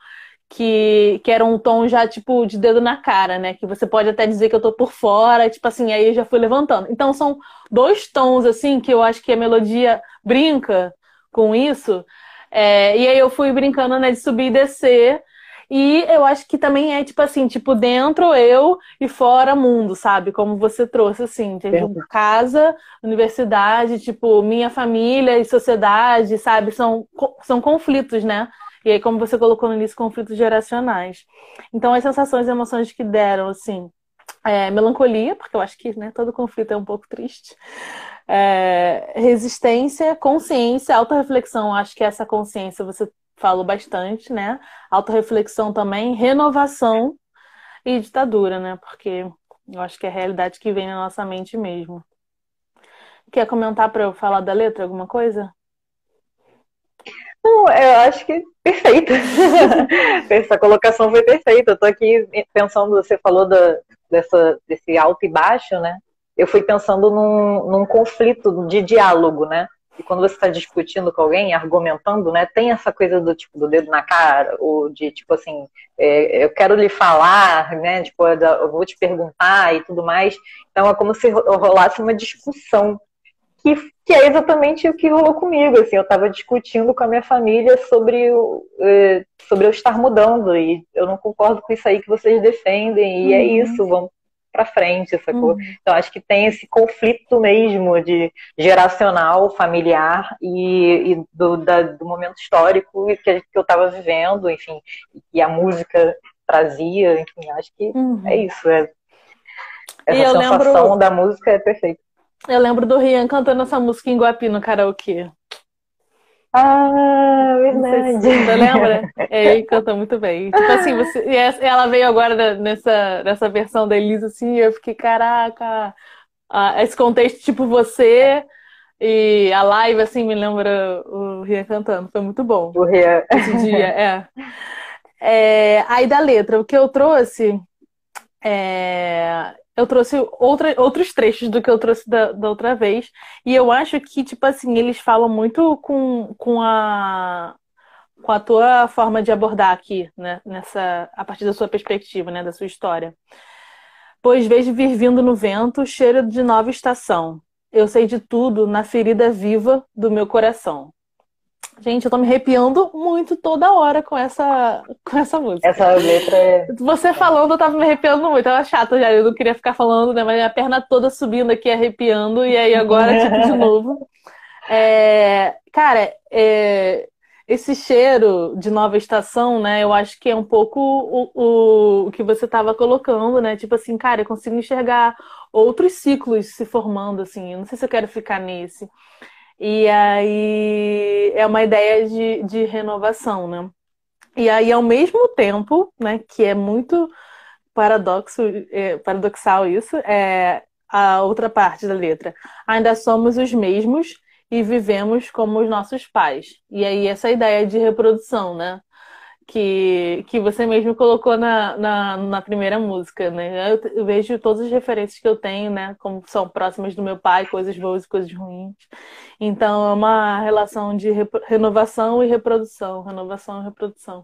que, que era um tom já, tipo, de dedo na cara, né? Que você pode até dizer que eu tô por fora, tipo assim, aí eu já fui levantando. Então são dois tons, assim, que eu acho que a melodia brinca com isso. É, e aí eu fui brincando, né, de subir e descer. E eu acho que também é tipo assim, tipo, dentro eu e fora mundo, sabe? Como você trouxe, assim, tipo, casa, universidade, tipo, minha família e sociedade, sabe? São, são conflitos, né? E aí, como você colocou no início, conflitos geracionais. Então, as sensações e emoções que deram, assim, é, melancolia, porque eu acho que né, todo conflito é um pouco triste. É, resistência, consciência, autorreflexão. Acho que essa consciência você falou bastante, né? Autorreflexão também, renovação e ditadura, né? Porque eu acho que é a realidade que vem na nossa mente mesmo. Quer comentar para eu falar da letra, alguma coisa?
Não, eu acho que perfeito. Essa colocação foi perfeita. Eu tô aqui pensando, você falou dessa, desse alto e baixo, né? Eu fui pensando num, num conflito de diálogo, né? E quando você está discutindo com alguém, argumentando, né, tem essa coisa do tipo do dedo na cara, ou de tipo assim, é, eu quero lhe falar, né, tipo, eu vou te perguntar e tudo mais. Então é como se rolasse uma discussão que, que é exatamente o que rolou comigo. Assim, eu estava discutindo com a minha família sobre, o, é, sobre eu estar mudando e eu não concordo com isso aí que vocês defendem e é uhum. é isso, vamos para frente, sacou? Uhum. Então acho que tem esse conflito mesmo de geracional, familiar e, e do, da, do momento histórico que, eu estava vivendo, enfim, e a música trazia, enfim, acho que uhum. é isso. É, essa sensação lembro... da música é perfeita.
Eu lembro do Rian cantando essa música em Guapi no karaokê.
Ah, verdade.
Você lembra? É, ele canta muito bem. Tipo assim, você, e ela veio agora nessa, nessa versão da Elisa, assim, e eu fiquei, caraca, ah, esse contexto, tipo, você e a live, assim, me lembra o Rian cantando. Foi muito bom.
O Rian.
Esse dia, é. é. Aí da letra, o que eu trouxe é, eu trouxe outra, outros trechos do que eu trouxe da, da, outra vez. E eu acho que, tipo assim, eles falam muito com, com a com a tua forma de abordar aqui, né? Nessa, a partir da sua perspectiva, né? Da sua história. Pois vejo vir vindo no vento cheiro de nova estação. Eu sei de tudo na ferida viva do meu coração. Gente, eu tô me arrepiando muito toda hora com essa, com essa música.
Essa letra é.
Você falando, eu tava me arrepiando muito. Tava chata já, eu não queria ficar falando, né? Mas minha perna toda subindo aqui, arrepiando, e aí agora, tipo, de novo. É... Cara, é... esse cheiro de nova estação, né? Eu acho que é um pouco o, o, o que você tava colocando, né? Tipo assim, cara, eu consigo enxergar outros ciclos se formando, assim. Eu não sei se eu quero ficar nesse. E aí é uma ideia de, de renovação, né? E aí, ao mesmo tempo, né, que é muito paradoxo, é, paradoxal isso, é a outra parte da letra. Ainda somos os mesmos e vivemos como os nossos pais. E aí, essa ideia de reprodução, né? que, que você mesmo colocou na, na, na primeira música, né? Eu, eu, vejo todas as referências que eu tenho, né? Como são próximas do meu pai, coisas boas e coisas ruins. Então é uma relação de re, renovação e reprodução, renovação e reprodução.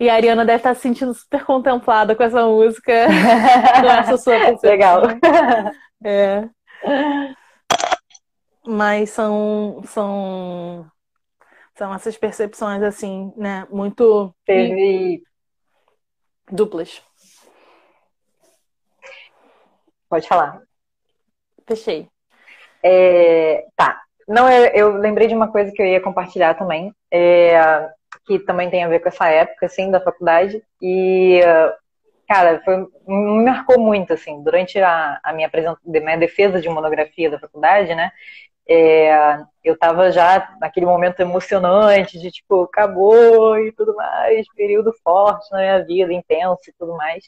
E a Ariana deve estar se sentindo super contemplada com essa música, com essa sua percepção.
Legal.
É. Mas são, são são essas percepções, assim, né? Muito.
Teve.
Duplas.
Pode falar.
Fechei.
É, tá. Não, eu, eu, lembrei de uma coisa que eu ia compartilhar também, é, que também tem a ver com essa época, assim, da faculdade. E, cara, foi, me marcou muito, assim, durante a, a minha, minha defesa de monografia da faculdade, né? É, eu estava já naquele momento emocionante de tipo, acabou e tudo mais, período forte na minha vida, intenso e tudo mais.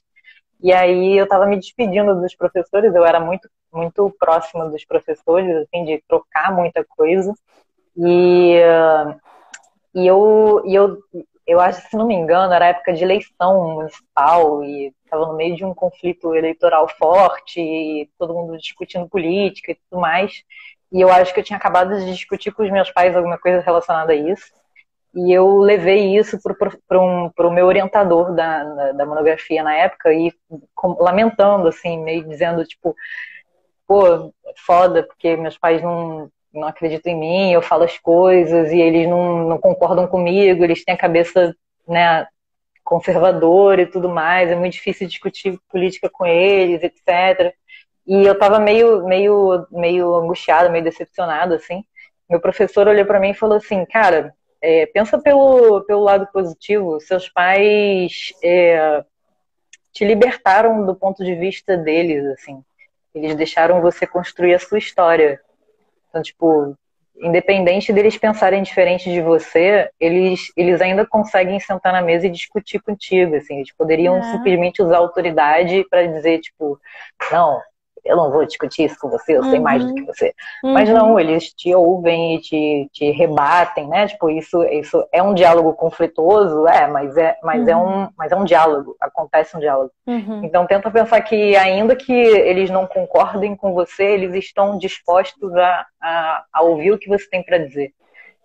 E aí eu estava me despedindo dos professores, eu era muito, muito próxima dos professores, assim, de trocar muita coisa. E, e eu, e eu, eu acho, se não me engano, era época de eleição municipal e estava no meio de um conflito eleitoral forte e todo mundo discutindo política e tudo mais. E eu acho que eu tinha acabado de discutir com os meus pais alguma coisa relacionada a isso. E eu levei isso para um, o meu orientador da, da, monografia na época e com, lamentando, assim, meio dizendo, tipo, pô, foda, porque meus pais não, não acreditam em mim, eu falo as coisas e eles não, não concordam comigo, eles têm a cabeça, né, conservadora e tudo mais, é muito difícil discutir política com eles, etc. E eu tava meio, meio, meio angustiada, meio decepcionada, assim. Meu professor olhou para mim e falou assim, cara, é, pensa pelo, pelo lado positivo, seus pais é, te libertaram do ponto de vista deles, assim. Eles deixaram você construir a sua história. Então, tipo, independente deles pensarem diferente de você, eles, eles ainda conseguem sentar na mesa e discutir contigo, assim. Eles poderiam é. simplesmente usar autoridade para dizer, tipo, não, eu não vou discutir isso com você, eu uhum. sei mais do uhum. que você. Uhum. Mas não, eles te ouvem e te, te rebatem, né? Tipo, isso, isso é um diálogo conflituoso, é, mas é, mas uhum. é, um, mas é um diálogo, acontece um diálogo. Uhum. Então tenta pensar que ainda que eles não concordem com você, eles estão dispostos a, a, a ouvir o que você tem para dizer.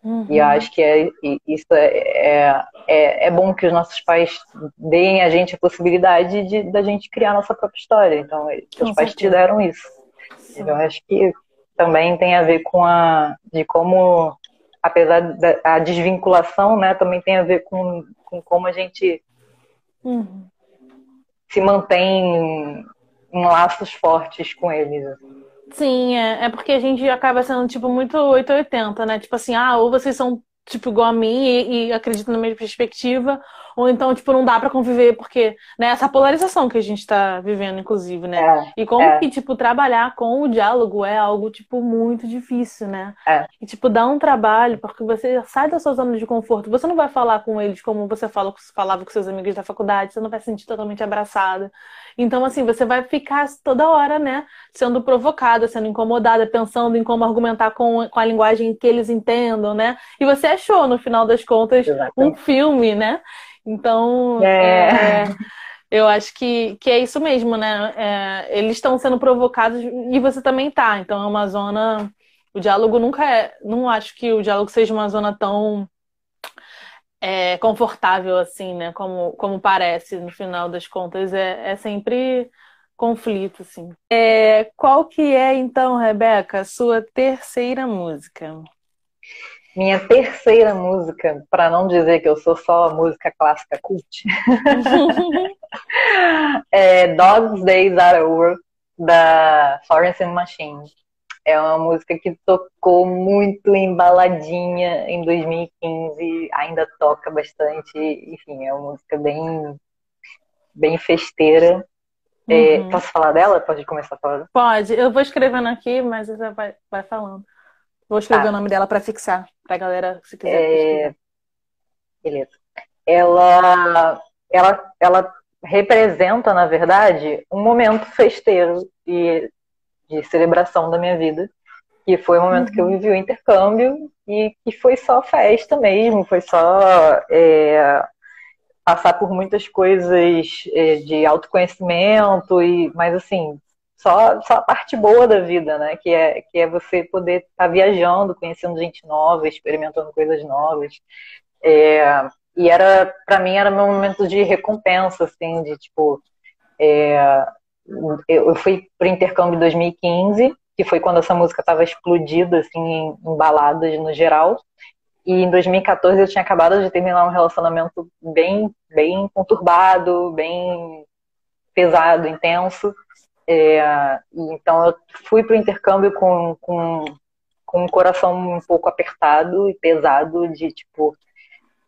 Uhum. E acho que é, isso é, é, é, é, bom que os nossos pais deem a gente a possibilidade de da gente criar a nossa própria história. Então, os pais te deram isso. Sim. Então, acho que também tem a ver com a de como, apesar da a desvinculação, né, também tem a ver com, com como a gente uhum. se mantém em laços fortes com eles. Assim.
Sim, é, é porque a gente acaba sendo, tipo, muito 880, né? Tipo assim, ah, ou vocês são, tipo, igual a mim e, e acreditam na mesma perspectiva, ou então, tipo, não dá para conviver, porque, né, essa polarização que a gente tá vivendo, inclusive, né? É, e como é. que, tipo, trabalhar com o diálogo é algo, tipo, muito difícil, né? É. E, tipo, dá um trabalho, porque você sai da sua zona de conforto. Você não vai falar com eles como você fala, falava com seus amigos da faculdade, você não vai se sentir totalmente abraçada. Então, assim, você vai ficar toda hora, né, sendo provocada, sendo incomodada, pensando em como argumentar com, com a linguagem que eles entendam, né? E você achou, no final das contas, Exatamente. um filme, né? Então, é. É, eu acho que, que é isso mesmo, né? É, eles estão sendo provocados e você também tá. Então é uma zona. O diálogo nunca é. Não acho que o diálogo seja uma zona tão é, confortável assim, né? Como, como parece no final das contas. É, é sempre conflito, assim. É, qual que é, então, Rebeca, a sua terceira música?
Minha terceira música, para não dizer que eu sou só música clássica cult, é Dogs Days Are Over, da Florence and Machine. É uma música que tocou muito embaladinha em 2015, ainda toca bastante, enfim, é uma música bem, bem festeira. É, uhum. posso falar dela? Pode começar a falar?
Pode, eu vou escrevendo aqui, mas você vai, vai falando. Vou escrever tá. o nome dela para fixar, para a galera, se quiser. É...
Beleza. Ela, ela, ela representa, na verdade, um momento festeiro e de celebração da minha vida, que foi o momento uhum. que eu uhum. vivi o intercâmbio e que foi só festa mesmo, foi só é, passar por muitas coisas é, de autoconhecimento e, mas assim, só, só a parte boa da vida, né? Que é, que é você poder estar tá viajando, conhecendo gente nova, experimentando coisas novas. É, e era, para mim, era meu momento de recompensa, assim, de tipo. É, eu fui para o intercâmbio em 2015, que foi quando essa música estava explodida, assim, em, em baladas no geral. E em 2014 eu tinha acabado de terminar um relacionamento bem, bem conturbado, bem pesado, intenso. É, então eu fui para o intercâmbio com, com, com um coração um pouco apertado e pesado de tipo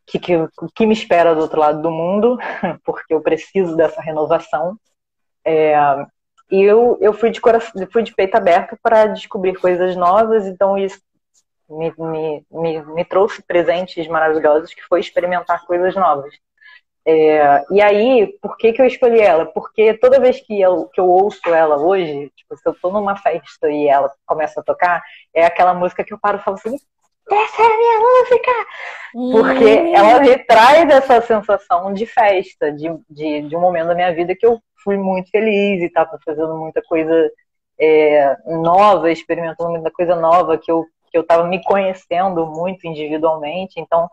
que, que, que me espera do outro lado do mundo, porque eu preciso dessa renovação. É, e eu, eu fui, de coração, fui de peito aberto para descobrir coisas novas, então isso me, me, me, me trouxe presentes maravilhosos que foi experimentar coisas novas. É, e aí, por que, que eu escolhi ela? Porque toda vez que eu, que eu ouço ela hoje, tipo, se eu tô numa festa e ela começa a tocar, é aquela música que eu paro e falo assim, essa é a minha música! Porque hum. ela me traz essa sensação de festa, de, de, de, um momento da minha vida que eu fui muito feliz e estava fazendo muita coisa é, nova, experimentando muita coisa nova, que eu que eu estava me conhecendo muito individualmente, então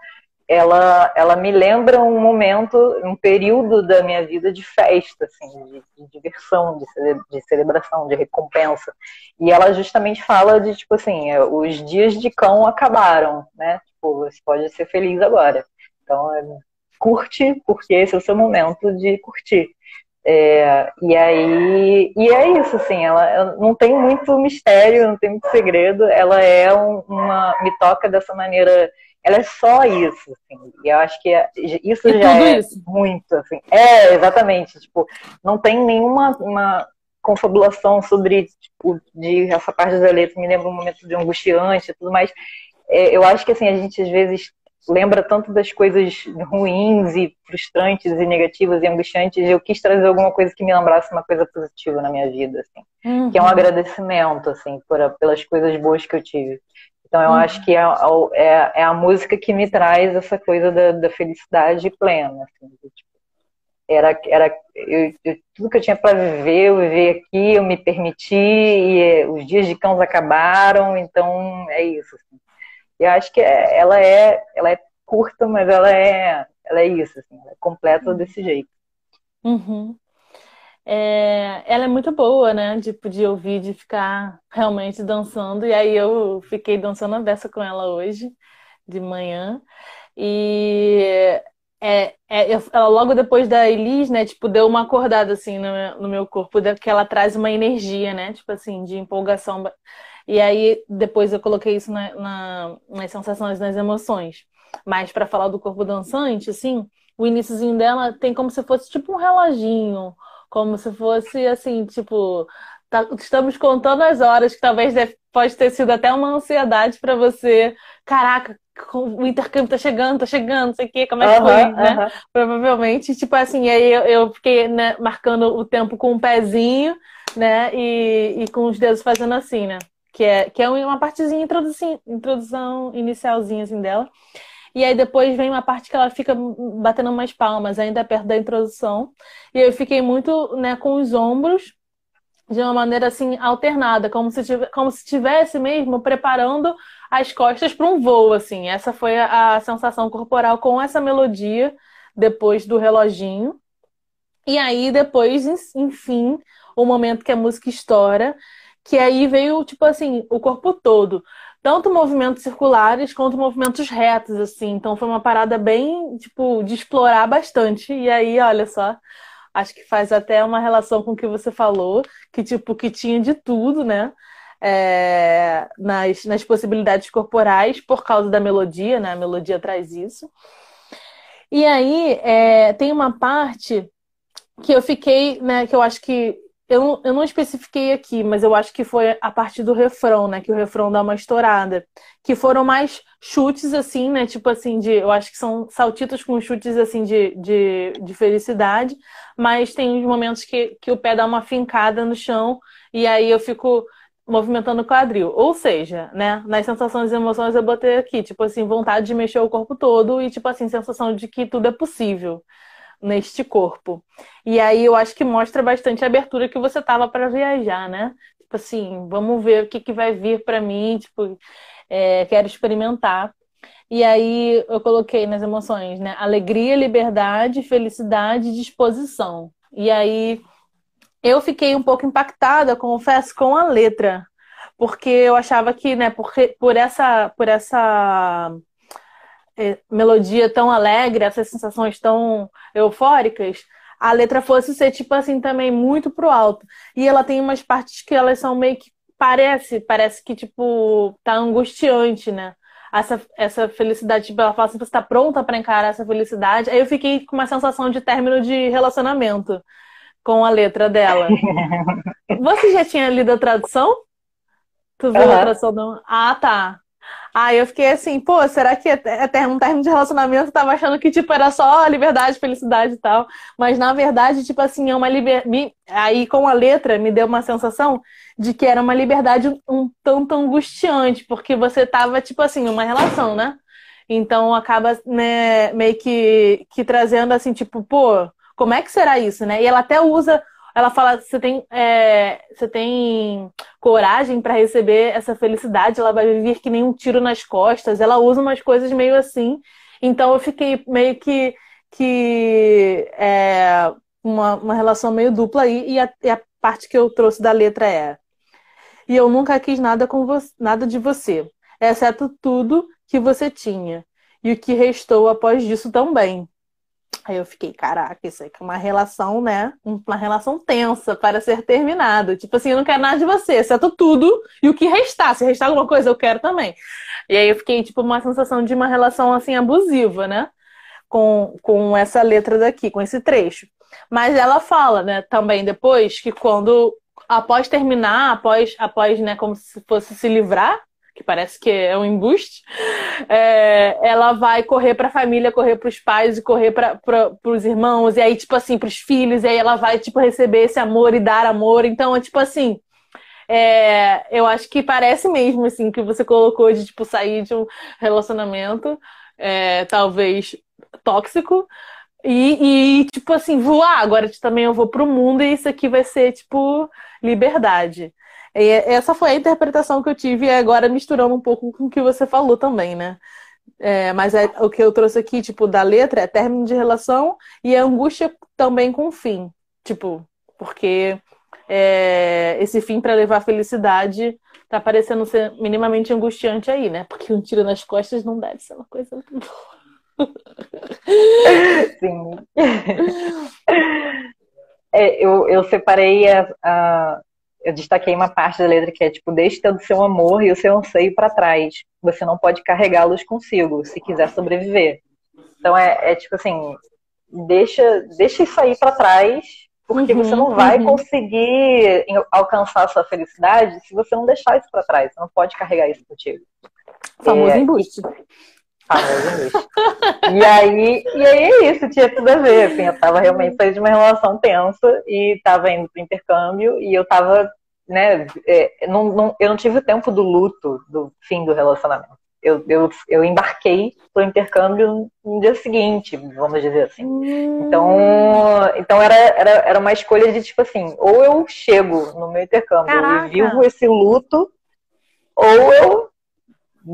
ela, ela me lembra um momento, um período da minha vida de festa, assim, de, de diversão, de, de, celebração, de recompensa. E ela justamente fala de, tipo assim, é, os dias de cão acabaram, né? Tipo, você pode ser feliz agora. Então, é, curte, porque esse é o seu momento de curtir. É, e aí, e é isso, assim, ela, não tem muito mistério, não tem muito segredo, ela é um, uma, me toca dessa maneira ela é só isso, assim. E eu acho que é, isso e já é isso. muito, assim. É, exatamente. Tipo, não tem nenhuma uma confabulação sobre, tipo, de essa parte da letra me lembra um momento de angustiante e tudo mais. É, eu acho que, assim, a gente às vezes lembra tanto das coisas ruins e frustrantes e negativas e angustiantes, eu quis trazer alguma coisa que me lembrasse uma coisa positiva na minha vida, assim, uhum. que é um agradecimento, assim, por, pelas coisas boas que eu tive. Então eu uhum. acho que é, é, é, a música que me traz essa coisa da, da felicidade plena, assim, tipo, era, era eu, eu, tudo que eu tinha para viver, eu vivi aqui, eu me permiti, e os dias de cãos acabaram, então é isso. Assim. Eu acho que é, ela é, ela é curta, mas ela é, ela é isso, assim, ela é completa desse jeito.
Uhum. É, ela é muito boa, né? Tipo, de ouvir, de ficar realmente dançando. E aí eu fiquei dançando a beça com ela hoje, de manhã. E é, é, ela logo depois da Elis, né, tipo, deu uma acordada assim no meu, no meu corpo, que ela traz uma energia, né, tipo assim, de empolgação. E aí depois eu coloquei isso na, na, nas sensações, nas emoções. Mas para falar do corpo dançante, assim, o iníciozinho dela tem como se fosse tipo um reloginho, como se fosse assim, tipo, tá, estamos contando as horas, que talvez deve, pode ter sido até uma ansiedade para você. Caraca, o intercâmbio tá chegando, tá chegando, não sei o quê, como é que foi, né? Provavelmente, tipo assim, aí eu, eu fiquei né, marcando o tempo com o um pezinho, né? E, e com os dedos fazendo assim, né? Que é, que é uma partezinha, introdução, introdução inicialzinha assim dela. E aí depois vem uma parte que ela fica batendo umas palmas, ainda perto da introdução. E eu fiquei muito né, com os ombros de uma maneira assim alternada, como se tivesse, como se tivesse mesmo preparando as costas para um voo, assim. Essa foi a, sensação corporal com essa melodia depois do reloginho. E aí depois, enfim, o momento que a música estoura, que aí veio tipo assim, o corpo todo, tanto movimentos circulares quanto movimentos retos assim. Então foi uma parada bem, tipo, de explorar bastante. E aí, olha só, acho que faz até uma relação com o que você falou, que tipo que tinha de tudo, né? É, nas, nas possibilidades corporais por causa da melodia, né? A melodia traz isso. E aí é, tem uma parte que eu fiquei, né? Que eu acho que eu, eu não especifiquei aqui, mas eu acho que foi a partir do refrão, né? Que o refrão dá uma estourada. Que foram mais chutes, assim, né? Tipo assim, de. Eu acho que são saltitos com chutes, assim, de, de, de felicidade. Mas tem uns momentos que, que o pé dá uma fincada no chão. E aí eu fico movimentando o quadril. Ou seja, né? Nas sensações e emoções eu botei aqui, tipo assim, vontade de mexer o corpo todo e, tipo assim, sensação de que tudo é possível neste corpo. E aí eu acho que mostra bastante a abertura que você tava para viajar, né? Tipo assim, vamos ver o que, que vai vir para mim, tipo, é, quero experimentar. E aí eu coloquei nas emoções, né? Alegria, liberdade, felicidade, disposição. E aí eu fiquei um pouco impactada, confesso, com a letra, porque eu achava que, né, por, por essa, por essa melodia tão alegre, essas sensações tão eufóricas, a letra fosse ser, tipo assim, também muito pro alto. E ela tem umas partes que elas são meio que. Parece, parece que, tipo, tá angustiante, né? Essa, essa felicidade, tipo, ela fala assim, você tá pronta para encarar essa felicidade. Aí eu fiquei com uma sensação de término de relacionamento com a letra dela. você já tinha lido a tradução? Tu viu uhum. a tradução? Do... Ah, tá. Aí eu fiquei assim, pô, será que é, é um término de relacionamento? Eu tava achando que, tipo, era só liberdade, felicidade e tal. Mas, na verdade, tipo assim, é uma liberdade. Aí, com a letra, me deu uma sensação de que era uma liberdade um tanto angustiante, porque você tava, tipo assim, numa relação, né? Então, acaba, né, meio que, que trazendo, assim, tipo, pô, como é que será isso, né? E ela até usa ela fala: você tem, é, você tem coragem para receber essa felicidade, ela vai vir que nem um tiro nas costas. Ela usa umas coisas meio assim. Então eu fiquei meio que, que é, uma, uma relação meio dupla aí. E a, e a parte que eu trouxe da letra é: E eu nunca quis nada, com você, nada de você, exceto tudo que você tinha. E o que restou após disso também. Aí eu fiquei, caraca, isso aí é uma relação, né? Uma relação tensa para ser terminada. Tipo assim, eu não quero nada de você, exceto tudo e o que restar. Se restar alguma coisa, eu quero também. E aí eu fiquei, tipo, uma sensação de uma relação, assim, abusiva, né? Com, com essa letra daqui, com esse trecho. Mas ela fala, né, também depois, que quando, após terminar, após, após né, como se fosse se livrar, que parece que é um embuste, é, ela vai correr para a família, correr para os pais e correr para os irmãos, e aí, tipo assim, para os filhos, e aí ela vai, tipo, receber esse amor e dar amor. Então, é tipo assim. É, eu acho que parece mesmo, assim, que você colocou de, tipo, sair de um relacionamento, é, talvez tóxico, e, e, tipo assim, voar. Agora também eu vou pro mundo e isso aqui vai ser, tipo, liberdade. Essa foi a interpretação que eu tive, e agora misturando um pouco com o que você falou também, né? É, mas é, o que eu trouxe aqui, tipo, da letra é término de relação e angústia também com fim. Tipo, porque é, esse fim para levar felicidade tá parecendo ser minimamente angustiante aí, né? Porque um tiro nas costas não deve ser uma coisa muito boa.
Sim. É, eu, eu separei a, a, eu destaquei uma parte da letra que é tipo, deixe todo o seu amor e o seu anseio para trás. Você não pode carregá-los consigo, se quiser sobreviver. Então é, é tipo assim, deixa, deixa isso aí para trás, porque uhum, você não vai uhum. conseguir alcançar a sua felicidade se você não deixar isso para trás. Você não pode carregar isso contigo.
Famoso é, embuste.
Famoso embuste. e aí, e aí é isso, tinha tudo a ver. Assim, eu tava realmente saindo de uma relação tensa e tava indo pro intercâmbio e eu tava né, é, não, não, eu não tive o tempo do luto do fim do relacionamento. Eu, eu, eu embarquei pro intercâmbio no dia seguinte, vamos dizer assim. Então, então era, era, era uma escolha de tipo assim, ou eu chego no meu intercâmbio Caraca. e vivo esse luto, ou eu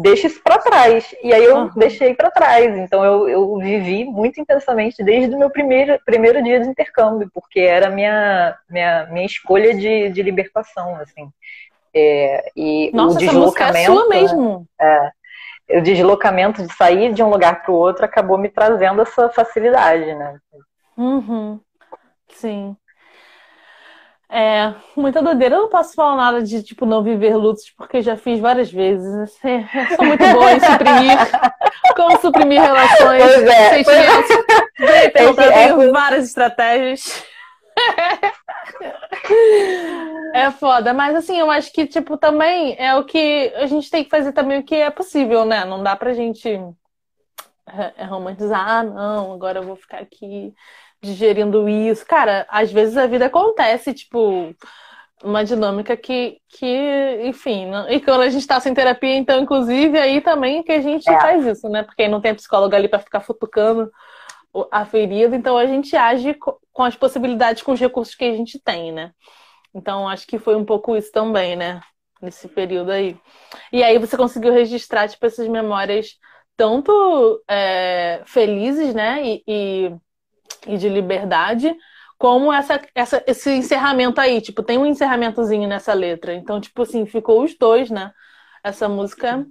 deixa isso para trás. E aí eu uhum. deixei para trás. Então eu, eu vivi muito intensamente desde o meu primeiro, primeiro dia de intercâmbio, porque era minha minha, minha escolha de, de libertação, assim. É, e
Nossa,
o deslocamento,
é sua mesmo.
É, o deslocamento de sair de um lugar para o outro acabou me trazendo essa facilidade, né?
Uhum. Sim. É, muita doideira. Eu não posso falar nada de, tipo, não viver lutos, porque já fiz várias vezes. É, eu sou muito boa em suprimir. Como suprimir relações, pois é, sentimentos. É. Então, eu tenho várias estratégias. É foda, mas assim, eu acho que, tipo, também é o que a gente tem que fazer também o que é possível, né? Não dá pra gente romantizar, ah, não, agora eu vou ficar aqui digerindo isso. Cara, às vezes a vida acontece, tipo, uma dinâmica que, que enfim, não... e quando a gente tá sem terapia, então, inclusive, aí também que a gente é. faz isso, né? Porque não tem psicólogo ali para ficar futucando a ferida, então a gente age com as possibilidades, com os recursos que a gente tem, né? Então, acho que foi um pouco isso também, né? Nesse período aí. E aí você conseguiu registrar, tipo, essas memórias tanto é, felizes, né? E, e e de liberdade, como essa, essa, esse encerramento aí. Tipo, tem um encerramentozinho nessa letra. Então, tipo assim, ficou os dois, né? Essa música,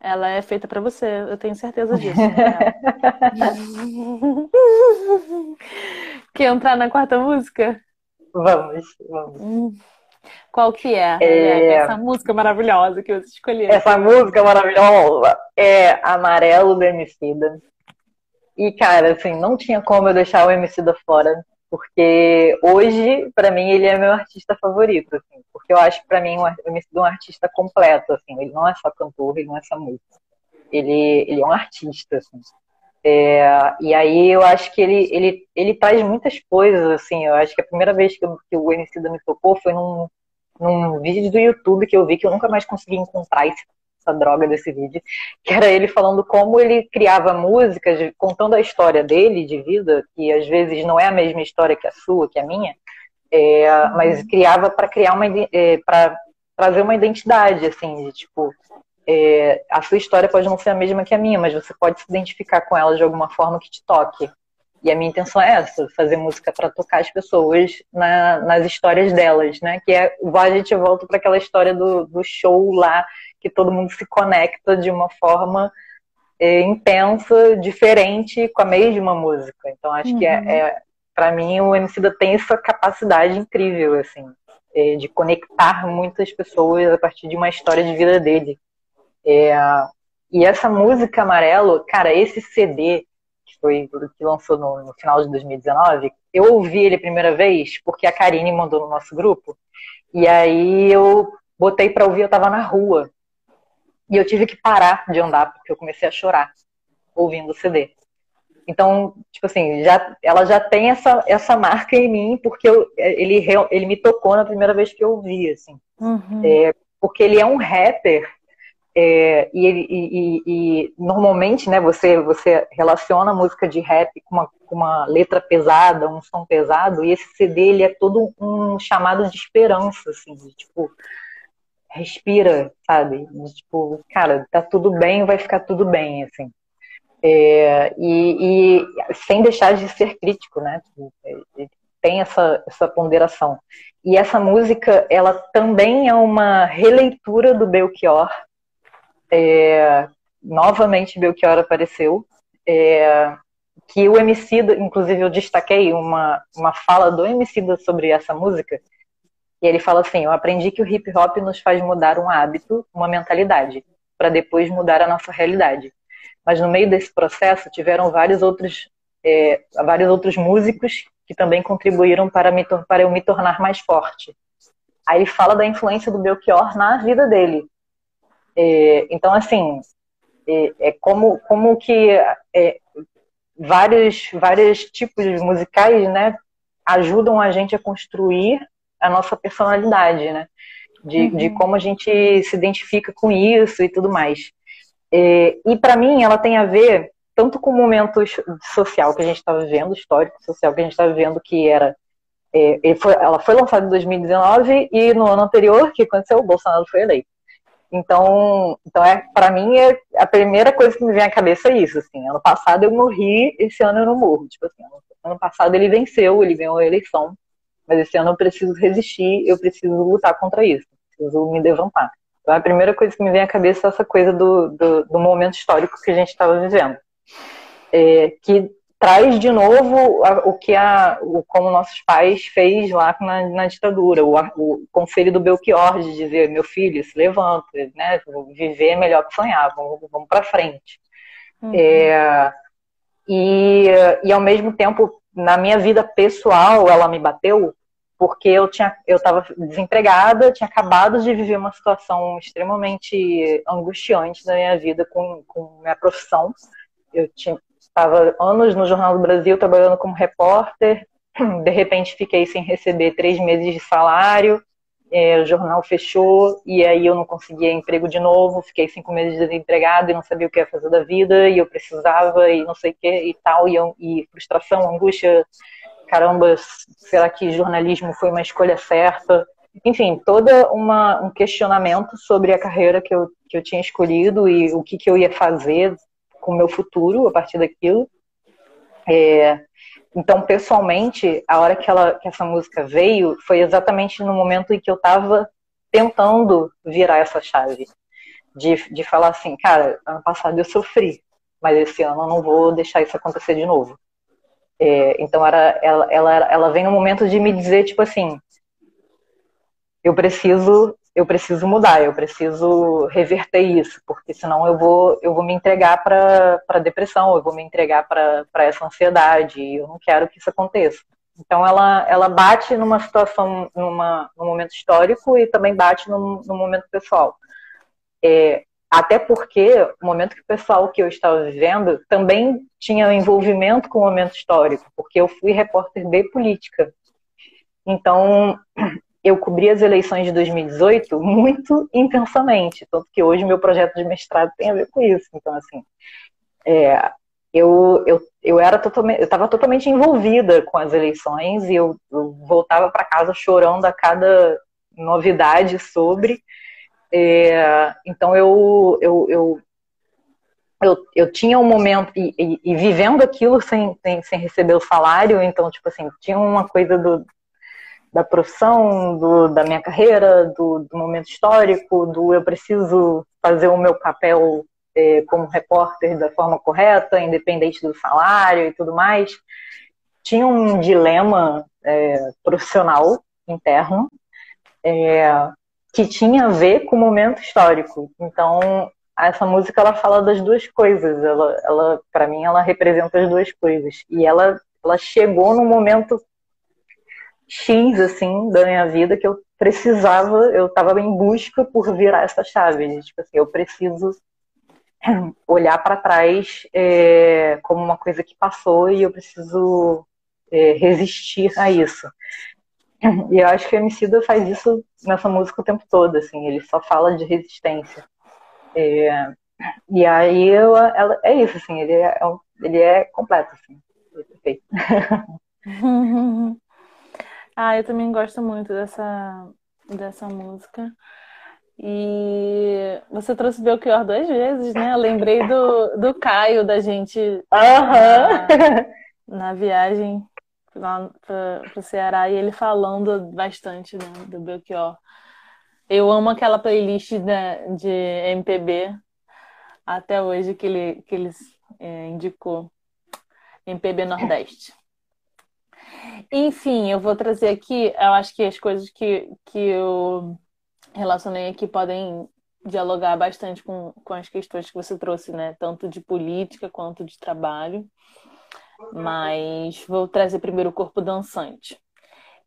ela é feita para você, eu tenho certeza disso. Né? Quer entrar na quarta música?
Vamos, vamos.
Hum. Qual que é? é... Essa música maravilhosa que você escolheu.
Essa música maravilhosa é Amarelo do Emicida. E, cara, assim, não tinha como eu deixar o MC da fora, porque hoje, para mim, ele é meu artista favorito, assim, porque eu acho para mim o MC é um artista completo, assim, ele não é só cantor, ele não é só músico, ele, ele é um artista, assim. É, e aí eu acho que ele, ele, ele traz muitas coisas, assim, eu acho que a primeira vez que, eu, que o MC da me tocou foi num, num vídeo do YouTube que eu vi que eu nunca mais consegui encontrar esse essa droga desse vídeo, que era ele falando como ele criava músicas, contando a história dele de vida, que às vezes não é a mesma história que a sua, que a minha, é, uhum. mas criava para criar uma é, para trazer uma identidade, assim, de tipo, é, a sua história pode não ser a mesma que a minha, mas você pode se identificar com ela de alguma forma que te toque. E a minha intenção é essa, fazer música para tocar as pessoas na, nas histórias delas, né? Que é, a gente volta para aquela história do, do show lá que todo mundo se conecta de uma forma é, intensa, diferente, com a mesma música. Então acho uhum. que é, uhum. é para mim o Emicida tem essa capacidade incrível assim é, de conectar muitas pessoas a partir de uma história de vida dele. É, e essa música Amarelo, cara, esse CD que foi que lançou no, no final de 2019, eu ouvi ele a primeira vez porque a Karine mandou no nosso grupo. E aí eu botei para ouvir, eu tava na rua. E eu tive que parar de andar, porque eu comecei a chorar ouvindo o CD. Então, tipo assim, já, ela já tem essa, essa marca em mim, porque eu, ele, ele me tocou na primeira vez que eu ouvi, assim. Uhum. É, porque ele é um rapper, é, e, e, e, e, normalmente, né, você, você relaciona a música de rap com uma, com uma letra pesada, um som pesado, e esse CD, ele é todo um chamado de esperança, assim, de, tipo, respira, sabe? Tipo, cara, tá tudo bem, vai ficar tudo bem, assim. É, e, e, sem deixar de ser crítico, né? Tem essa, essa ponderação. E essa música, ela também é uma releitura do Belchior. É, novamente, Belchior apareceu. É, que o Emicida, inclusive eu destaquei uma, uma fala do Emicida sobre essa música, e ele fala assim, eu aprendi que o hip hop nos faz mudar um hábito, uma mentalidade, para depois mudar a nossa realidade mas no meio desse processo tiveram vários outros, é, vários outros músicos que também contribuíram para, me, para eu me tornar mais forte. Aí ele fala da influência do Belchior na vida dele. É, então, assim, é, é, como, como que é, vários, vários tipos musicais né, ajudam a gente a construir a nossa personalidade, né? De, uhum. de como a gente se identifica com isso e tudo mais. É, e para mim ela tem a ver tanto com o momento social que a gente está vivendo, histórico social que a gente está vivendo, que era. É, foi, ela foi lançada em 2019 e no ano anterior, que aconteceu, o Bolsonaro foi eleito. Então, então é, para mim, é, a primeira coisa que me vem à cabeça é isso. Assim, ano passado eu morri, esse ano eu não morro. Tipo assim, ano passado ele venceu, ele ganhou a eleição, mas esse ano eu preciso resistir, eu preciso lutar contra isso, preciso me levantar. Então, a primeira coisa que me vem à cabeça é essa coisa do, do, do momento histórico que a gente estava vivendo. É, que traz de novo a, o que a, o, como nossos pais fez lá na, na ditadura, o, o, conselho do Belchior de dizer, meu filho, se levanta, né, viver é melhor que sonhar, vamos, vamos para frente. Uhum. É, e, e ao mesmo tempo, na minha vida pessoal, ela me bateu porque eu tinha eu estava desempregada, tinha acabado de viver uma situação extremamente angustiante na minha vida com, com minha profissão. Eu estava anos no Jornal do Brasil trabalhando como repórter, de repente fiquei sem receber três meses de salário, é, o jornal fechou e aí eu não conseguia emprego de novo, fiquei cinco meses desempregada e não sabia o que ia fazer da vida e eu precisava e não sei o que e tal e, e frustração, angústia caramba, será que jornalismo foi uma escolha certa? Enfim, todo um questionamento sobre a carreira que eu, que eu tinha escolhido e o que, que eu ia fazer com o meu futuro a partir daquilo. É, então, pessoalmente, a hora que, ela, que essa música veio foi exatamente no momento em que eu estava tentando virar essa chave. De, de falar assim, cara, ano passado eu sofri, mas esse ano eu não vou deixar isso acontecer de novo. É, então era, ela, ela, ela vem no momento de me dizer, tipo assim, eu preciso, eu preciso mudar, eu preciso reverter isso, porque senão eu vou, eu vou me entregar para depressão, eu vou me entregar para essa ansiedade, e eu não quero que isso aconteça. Então ela, ela bate numa situação, numa, num momento histórico e também bate num, num momento pessoal. É, até porque o momento pessoal que eu estava vivendo também tinha envolvimento com o momento histórico, porque eu fui repórter de política. Então, eu cobri as eleições de 2018 muito intensamente, tanto que hoje meu projeto de mestrado tem a ver com isso. Então, assim, é, eu, eu, eu era totalmente, eu estava totalmente envolvida com as eleições e eu, eu voltava para casa chorando a cada novidade sobre. É, então eu, eu, eu, eu, eu, tinha um momento, e, e, e vivendo aquilo sem, sem, sem, receber o salário, então, tipo assim, tinha uma coisa do, da profissão, do, da minha carreira, do, do, momento histórico, do eu preciso fazer o meu papel é, como repórter da forma correta, independente do salário e tudo mais. Tinha um dilema é, profissional interno, é, que tinha a ver com o momento histórico. Então, essa música ela fala das duas coisas. Ela, ela para mim, ela representa as duas coisas. E ela, ela chegou num momento X assim da minha vida que eu precisava, eu estava em busca por virar essa chave. Tipo assim, eu preciso olhar para trás é, como uma coisa que passou e eu preciso é, resistir a isso. E eu acho que o Emicida faz isso nessa música o tempo todo, assim, ele só fala de resistência. É, e aí eu, ela, é isso, assim, ele é, ele é completo, assim, é perfeito.
ah, eu também gosto muito dessa, dessa música. E você trouxe Belchior duas vezes, né? Eu lembrei do, do Caio, da gente
uhum. na,
na viagem para o Ceará, e ele falando bastante né, do Belchior. Eu amo aquela playlist né, de MPB até hoje que ele, que ele é, indicou. MPB Nordeste. Enfim, eu vou trazer aqui, eu acho que as coisas que, que eu relacionei aqui podem dialogar bastante com, com as questões que você trouxe, né? Tanto de política quanto de trabalho. Mas vou trazer primeiro o corpo dançante.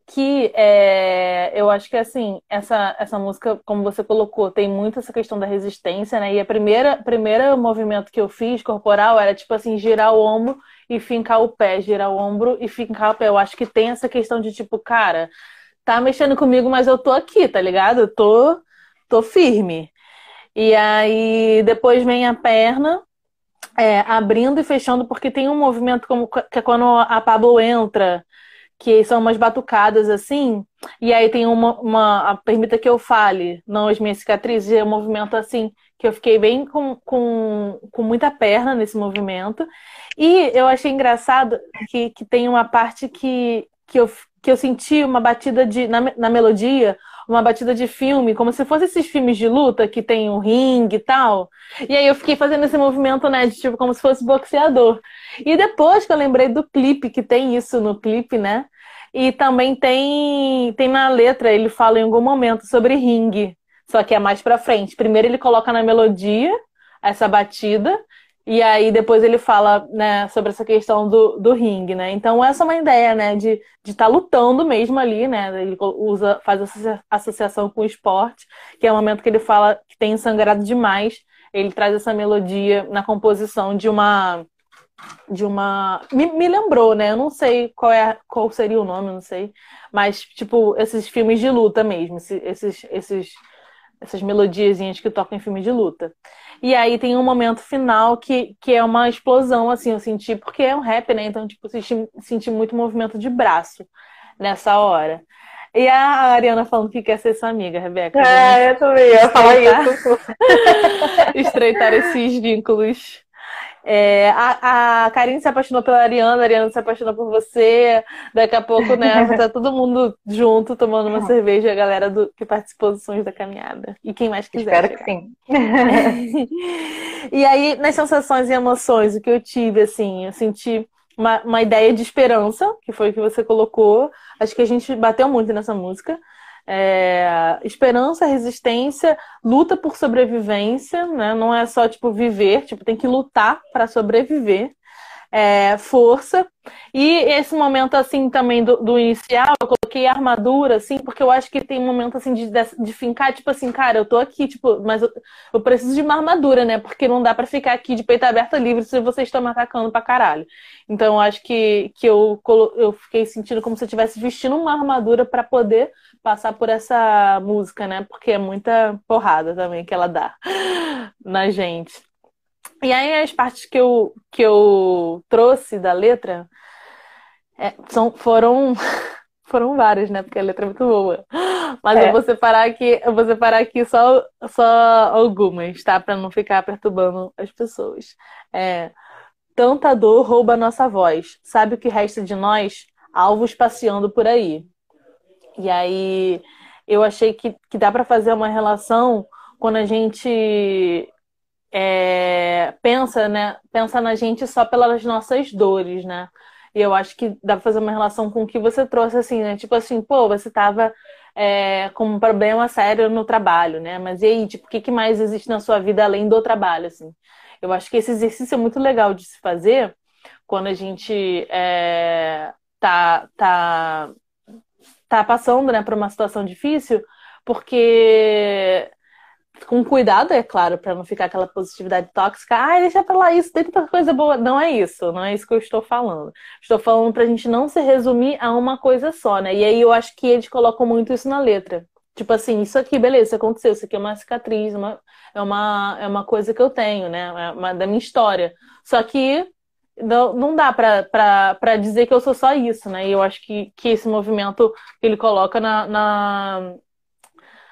Que é, eu acho que assim, essa, essa música, como você colocou, tem muito essa questão da resistência, né? E a primeira primeiro movimento que eu fiz corporal era tipo assim, girar o ombro e fincar o pé, girar o ombro e fincar o pé. Eu acho que tem essa questão de tipo, cara, tá mexendo comigo, mas eu tô aqui, tá ligado? Eu tô, tô firme. E aí depois vem a perna, é, abrindo e fechando, porque tem um movimento como que é quando a Pablo entra, que são umas batucadas assim, e aí tem uma, uma permita que eu fale, não as minhas cicatrizes, é um movimento assim, que eu fiquei bem com, com, com muita perna nesse movimento. E eu achei engraçado que, que tem uma parte que, que eu que eu senti uma batida de na, na melodia, uma batida de filme, como se fosse esses filmes de luta que tem o um ringue e tal. E aí eu fiquei fazendo esse movimento, né, de tipo como se fosse boxeador. E depois que eu lembrei do clipe, que tem isso no clipe, né? E também tem tem na letra, ele fala em algum momento sobre ringue, só que é mais para frente. Primeiro ele coloca na melodia essa batida e aí depois ele fala, né, sobre essa questão do, do ringue, né? Então essa é uma ideia, né, de estar tá lutando mesmo ali, né? Ele usa, faz essa associação com o esporte, que é o momento que ele fala que tem sangrado demais. Ele traz essa melodia na composição de uma de uma me, me lembrou, né? Eu não sei qual é qual seria o nome, não sei, mas tipo esses filmes de luta mesmo, esses esses essas melodiazinhas que tocam em filmes de luta. E aí tem um momento final que, que é uma explosão, assim, eu senti, porque é um rap, né? Então, tipo, senti, senti muito movimento de braço nessa hora. E a Ariana falando que quer ser sua amiga, Rebeca.
É, eu também ia falar isso.
estreitar esses vínculos é, a, a Karine se apaixonou pela Ariana, a Ariana se apaixonou por você. Daqui a pouco, né, tá todo mundo junto tomando uma cerveja, a galera do, que participou dos sonhos da caminhada. E quem mais quiser.
Espero que sim.
e aí, nas sensações e emoções, o que eu tive, assim, eu senti uma, uma ideia de esperança, que foi o que você colocou. Acho que a gente bateu muito nessa música. É, esperança, resistência, luta por sobrevivência, né? Não é só tipo viver, tipo tem que lutar para sobreviver. É, força e esse momento assim também do, do, inicial eu coloquei armadura assim porque eu acho que tem um momento assim de, de, fincar tipo assim cara eu tô aqui tipo mas eu, eu preciso de uma armadura né porque não dá para ficar aqui de peito aberto livre se vocês estão me atacando pra caralho então eu acho que, que eu, eu fiquei sentindo como se eu estivesse vestindo uma armadura para poder passar por essa música, né? Porque é muita porrada também que ela dá na gente. E aí as partes que eu, que eu trouxe da letra é, são, foram foram várias, né? Porque a letra é muito boa. Mas é. eu vou separar aqui, eu vou separar aqui só, só algumas, tá? Para não ficar perturbando as pessoas. É, Tanta dor rouba a nossa voz. Sabe o que resta de nós? Alvos passeando por aí. E aí eu achei que, que dá para fazer uma relação quando a gente é, pensa, né? Pensa na gente só pelas nossas dores, né? E eu acho que dá pra fazer uma relação com o que você trouxe, assim, né? Tipo assim, pô, você tava é, com um problema sério no trabalho, né? Mas e aí, tipo, o que, que mais existe na sua vida além do trabalho, assim? Eu acho que esse exercício é muito legal de se fazer quando a gente é, tá, tá tá passando, né, por uma situação difícil, porque com cuidado, é claro, para não ficar aquela positividade tóxica. Ai, deixa pra lá isso, tem tanta coisa boa. Não é isso, não é isso que eu estou falando. Estou falando pra gente não se resumir a uma coisa só, né? E aí eu acho que eles colocam muito isso na letra. Tipo assim, isso aqui, beleza, isso aconteceu, isso aqui é uma cicatriz, uma, é, uma, é uma coisa que eu tenho, né? É uma, da minha história. Só que não, não dá para dizer que eu sou só isso, né? E eu acho que, que esse movimento ele coloca na, na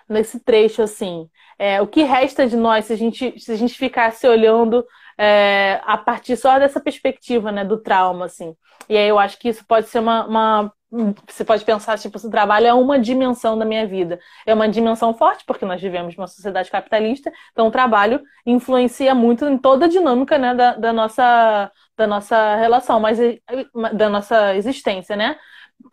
nesse trecho, assim. É, o que resta de nós se a gente, se a gente ficasse olhando é, a partir só dessa perspectiva, né, do trauma, assim. E aí eu acho que isso pode ser uma, uma você pode pensar, tipo, o trabalho é uma dimensão da minha vida. É uma dimensão forte, porque nós vivemos numa sociedade capitalista, então o trabalho influencia muito em toda a dinâmica né, da, da, nossa, da nossa relação, mas da nossa existência, né?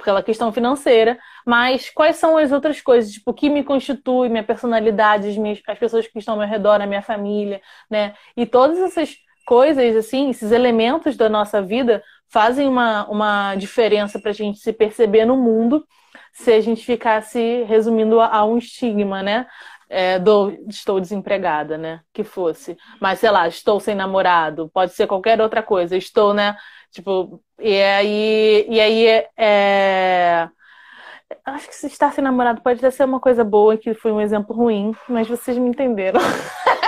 Pela questão financeira. Mas quais são as outras coisas, tipo, o que me constitui, minha personalidade, as, minhas, as pessoas que estão ao meu redor, a minha família, né? E todas essas coisas, assim, esses elementos da nossa vida fazem uma, uma diferença para a gente se perceber no mundo se a gente ficasse resumindo a, a um estigma, né? É, do estou desempregada, né? Que fosse. Mas, sei lá, estou sem namorado, pode ser qualquer outra coisa. Estou, né? Tipo, e aí, e aí é... Acho que estar sem namorado pode até ser uma coisa boa, que foi um exemplo ruim, mas vocês me entenderam.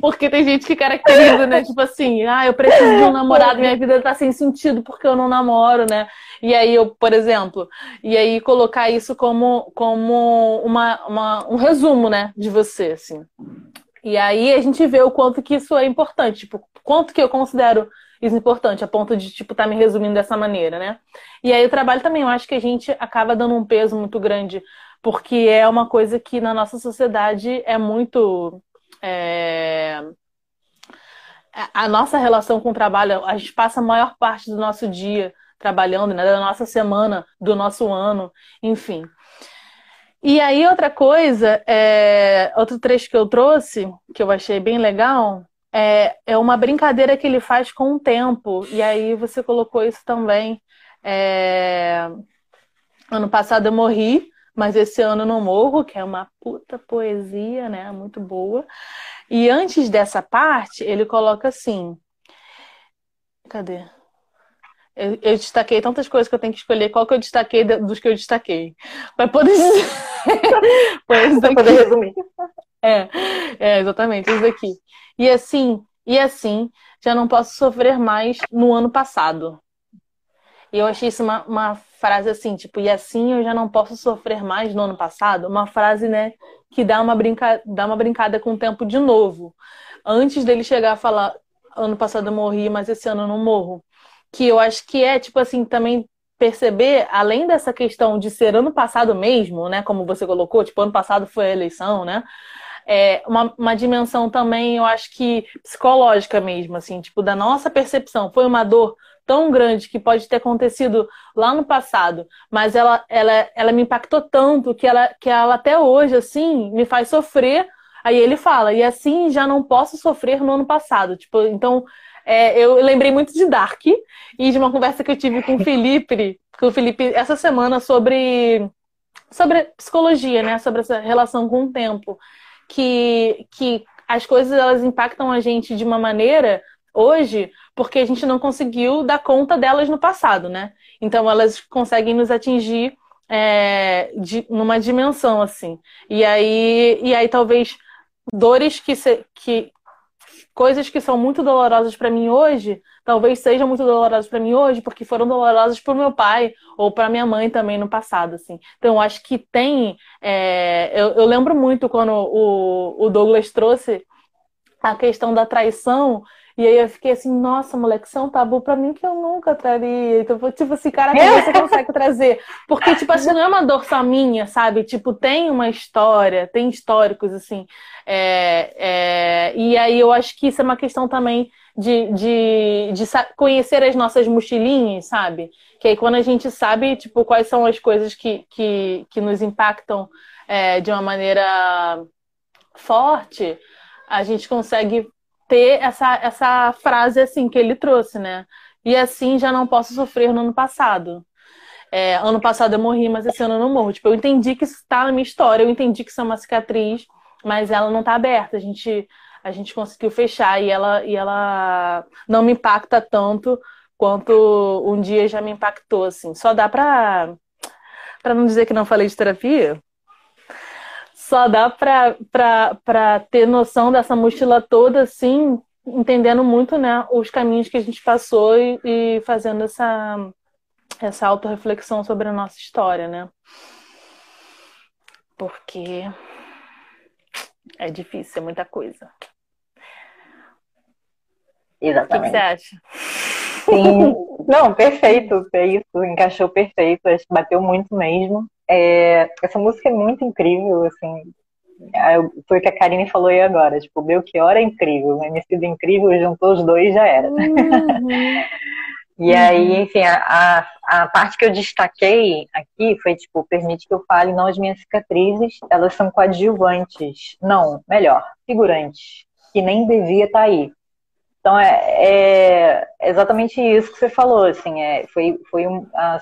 porque tem gente que caracteriza, né? Tipo assim, ah, eu preciso de um namorado, minha vida tá sem sentido porque eu não namoro, né? E aí eu, por exemplo, e aí colocar isso como, como uma, uma, um resumo, né, de você, assim. E aí a gente vê o quanto que isso é importante, tipo, quanto que eu considero isso importante, a ponto de, tipo, tá me resumindo dessa maneira, né? E aí o trabalho também, eu acho que a gente acaba dando um peso muito grande, porque é uma coisa que na nossa sociedade é muito é... A nossa relação com o trabalho, a gente passa a maior parte do nosso dia trabalhando, né? da nossa semana, do nosso ano, enfim. E aí, outra coisa, é... outro trecho que eu trouxe, que eu achei bem legal, é, é uma brincadeira que ele faz com o tempo. E aí você colocou isso também. É... Ano passado eu morri, mas esse ano não morro, que é uma puta poesia, né? Muito boa. E antes dessa parte, ele coloca assim. Cadê? Eu, eu, destaquei tantas coisas que eu tenho que escolher qual que eu destaquei dos que eu destaquei. Para poder dizer.
Para poder resumir.
É, é, exatamente, isso aqui. E assim, e assim, já não posso sofrer mais no ano passado. E eu achei isso uma, uma frase assim, tipo, e assim eu já não posso sofrer mais no ano passado. Uma frase, né, que dá uma, brinca... dá uma brincada com o tempo de novo. Antes dele chegar a falar, ano passado eu morri, mas esse ano eu não morro. Que eu acho que é, tipo assim, também perceber, além dessa questão de ser ano passado mesmo, né, como você colocou, tipo, ano passado foi a eleição, né, é uma, uma dimensão também, eu acho que psicológica mesmo, assim, tipo, da nossa percepção. Foi uma dor tão grande que pode ter acontecido lá no passado, mas ela, ela, ela me impactou tanto que ela, que ela até hoje, assim, me faz sofrer. Aí ele fala, e assim já não posso sofrer no ano passado. Tipo, então, é, eu lembrei muito de Dark e de uma conversa que eu tive com o Felipe, com o Felipe essa semana sobre, sobre psicologia, né? Sobre essa relação com o tempo. Que, que as coisas elas impactam a gente de uma maneira hoje porque a gente não conseguiu dar conta delas no passado, né? Então elas conseguem nos atingir é, de, numa dimensão assim. E aí, e aí talvez dores que, se, que coisas que são muito dolorosas para mim hoje, talvez sejam muito dolorosas para mim hoje, porque foram dolorosas para o meu pai ou para minha mãe também no passado, assim. Então, acho que tem. É, eu, eu, lembro muito quando o, o Douglas trouxe a questão da traição e aí eu fiquei assim, nossa, moleque, isso é um tabu pra mim que eu nunca traria. Então, tipo assim, cara, que você consegue trazer? Porque, tipo assim, não é uma dor só minha, sabe? Tipo, tem uma história, tem históricos, assim. É, é... E aí eu acho que isso é uma questão também de, de, de conhecer as nossas mochilinhas, sabe? Que aí quando a gente sabe, tipo, quais são as coisas que, que, que nos impactam é, de uma maneira forte, a gente consegue ter essa, essa frase assim que ele trouxe, né? E assim já não posso sofrer no ano passado. é, ano passado eu morri, mas esse ano eu não morro. Tipo, eu entendi que isso está na minha história, eu entendi que isso é uma cicatriz, mas ela não está aberta. A gente, a gente conseguiu fechar e ela, e ela não me impacta tanto quanto um dia já me impactou, assim. Só dá pra, pra não dizer que não falei de terapia, só dá pra, pra, pra ter noção dessa mochila toda, assim, entendendo muito, né, os caminhos que a gente passou e, e fazendo essa, essa autorreflexão sobre a nossa história, né? Porque é difícil, é muita coisa.
Exatamente.
O que, você acha?
Sim, não, perfeito, é isso, encaixou perfeito, acho que bateu muito mesmo. É, essa música é muito incrível, assim, foi o que a Karine falou aí agora, tipo, o Belchior é incrível, o MC do incrível juntou os dois já era. Uhum. e aí, uhum. enfim, a, a, a, parte que eu destaquei aqui foi, tipo, permite que eu fale, não as minhas cicatrizes, elas são coadjuvantes, não, melhor, figurantes, que nem devia estar tá aí. Então é, é, exatamente isso que você falou, assim, é, foi, foi um, a,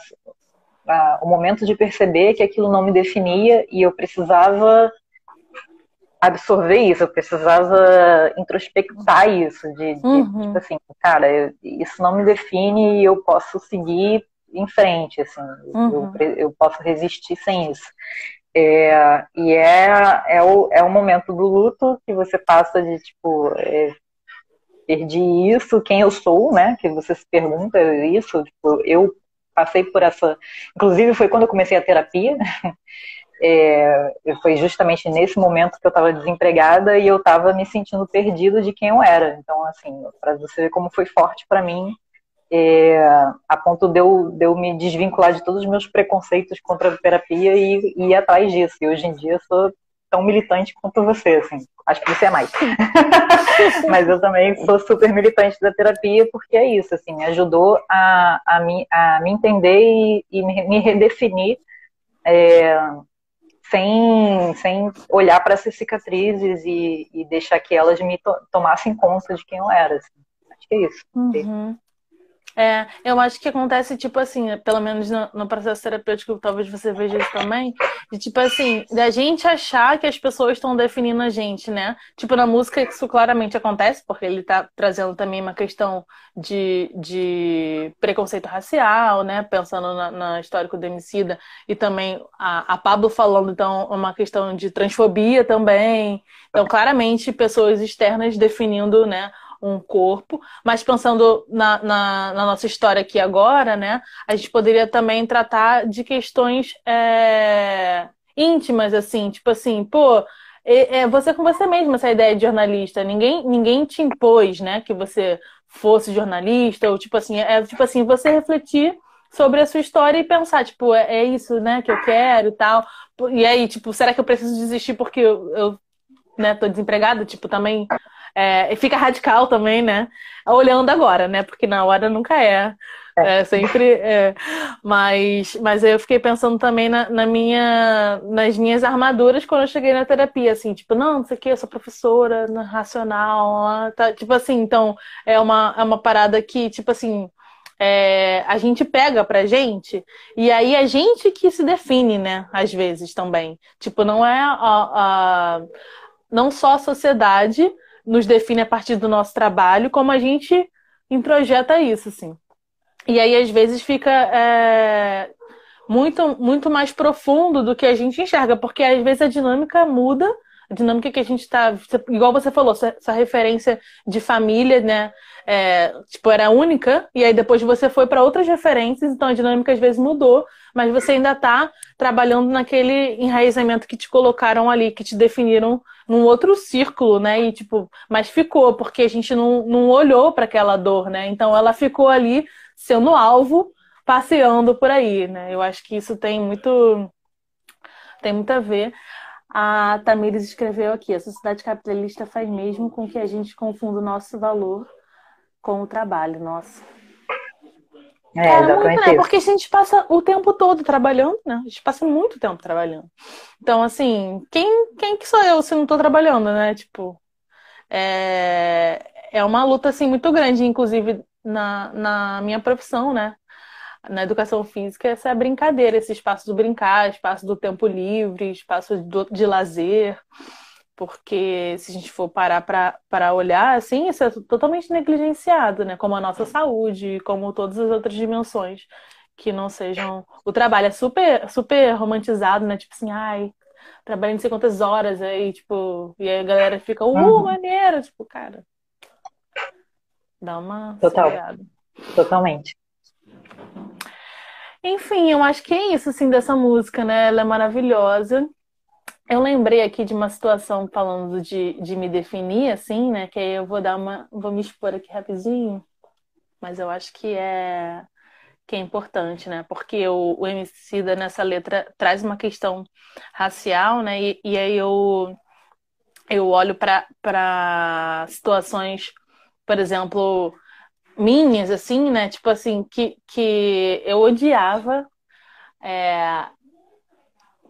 a, o momento de perceber que aquilo não me definia e eu precisava absorver isso, eu precisava introspectar isso, de, de uhum. tipo assim, cara, eu, isso não me define e eu posso seguir em frente, assim, uhum. eu, eu posso resistir sem isso. É, e é, é, o, é o momento do luto que você passa de, tipo, é, perdi isso, quem eu sou, né? Que você se pergunta isso. Tipo, eu passei por essa. Inclusive, foi quando eu comecei a terapia. É, foi justamente nesse momento que eu estava desempregada e eu estava me sentindo perdido de quem eu era. Então, assim, para você ver como foi forte para mim, é, a ponto de eu, de eu me desvincular de todos os meus preconceitos contra a terapia e, e ir atrás disso. E hoje em dia eu sou tão militante quanto você, assim. Acho que você é mais. Mas eu também sou super militante da terapia porque é isso, assim, me ajudou a, a, me, a me entender e, e me, redefinir é, sem, sem olhar para essas cicatrizes e, e, deixar que elas me to, tomassem conta de quem eu era. Assim. Acho que é isso.
Uhum. É, eu acho que acontece, tipo assim, pelo menos no, no, processo terapêutico, talvez você veja isso também, de tipo assim, da gente achar que as pessoas estão definindo a gente, né? Tipo, na música isso claramente acontece, porque ele tá trazendo também uma questão de, de preconceito racial, né? Pensando na, na histórico do Emicida, e também a, a Pablo falando, então, uma questão de transfobia também. Então, claramente, pessoas externas definindo, né? Um corpo, mas pensando na, na, na, nossa história aqui agora, né, a gente poderia também tratar de questões é, íntimas, assim, tipo assim, pô, é, é você com você mesma essa ideia de jornalista, ninguém, ninguém te impôs, né, que você fosse jornalista, ou tipo assim, é tipo assim, você refletir sobre a sua história e pensar, tipo, é, é isso, né, que eu quero e tal. E aí, tipo, será que eu preciso desistir porque eu, eu né, tô desempregada? Tipo, também é, fica radical também, né? Olhando agora, né? Porque na hora nunca é. É, sempre. É. Mas, mas eu fiquei pensando também na, na, minha, nas minhas armaduras quando eu cheguei na terapia, assim, tipo, não, não sei o que, eu sou professora racional, tá, tipo assim, então é uma, é uma parada que, tipo assim, é, a gente pega pra gente, e aí a gente que se define, né, às vezes também. Tipo, não é a, a não só a sociedade nos define a partir do nosso trabalho, como a gente introjeta isso, assim. E aí, às vezes, fica é, muito, muito mais profundo do que a gente enxerga, porque às vezes a dinâmica muda, a dinâmica que a gente está. Igual você falou, essa referência de família, né? É, tipo, era única, e aí depois você foi para outras referências, então a dinâmica às vezes mudou, mas você ainda está trabalhando naquele enraizamento que te colocaram ali, que te definiram num outro círculo, né? E tipo, mas ficou, porque a gente não, não olhou para aquela dor, né? Então ela ficou ali sendo alvo, passeando por aí, né? Eu acho que isso tem muito tem muito a ver. A Tamires escreveu aqui: a sociedade capitalista faz mesmo com que a gente confunda o nosso valor com o trabalho. Nossa,
é, exatamente muito,
né? Porque a gente passa o tempo todo trabalhando, né? A gente passa muito tempo trabalhando. Então, assim, quem, quem que sou eu se não tô trabalhando, né? Tipo, é, é uma luta, assim, muito grande, inclusive na, na minha profissão, né? Na educação física essa brincadeira, esse espaço do brincar, espaço do tempo livre, espaço do, de lazer, porque se a gente for parar para olhar, assim, isso é totalmente negligenciado, né? Como a nossa saúde, como todas as outras dimensões que não sejam. O trabalho é super, super romantizado, né? Tipo assim, ai, trabalhando não sei quantas horas aí, tipo, e aí a galera fica, uh, uhum. maneiro, tipo, cara. Dá uma
Total. Totalmente.
Enfim, eu acho que é isso, assim, dessa música, né? Ela é maravilhosa. Eu lembrei aqui de uma situação falando de, de me definir, assim, né? Que aí eu vou dar uma. Vou me expor aqui rapidinho. Mas eu acho que é que é importante, né? Porque o, o Emicida nessa letra traz uma questão racial, né? E, e aí eu, eu olho para situações, por exemplo, minhas, assim, né? Tipo assim, que, que eu odiava é,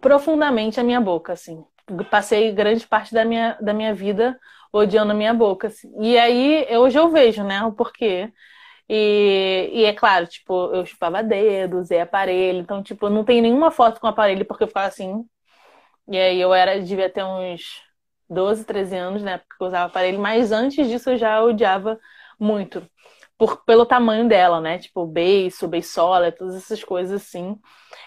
profundamente a minha boca, assim. Passei grande parte da minha, da minha vida odiando a minha boca. Assim. E aí, hoje eu vejo, né, o porquê. E, e é claro, tipo, eu chupava dedo, usei aparelho. Então, tipo, não tem nenhuma foto com aparelho porque eu ficava assim. E aí eu era, devia ter uns 12, 13 anos, né? Porque eu usava aparelho. Mas antes disso eu já odiava muito. Por, pelo tamanho dela, né? Tipo, beiço, beisola, todas essas coisas assim.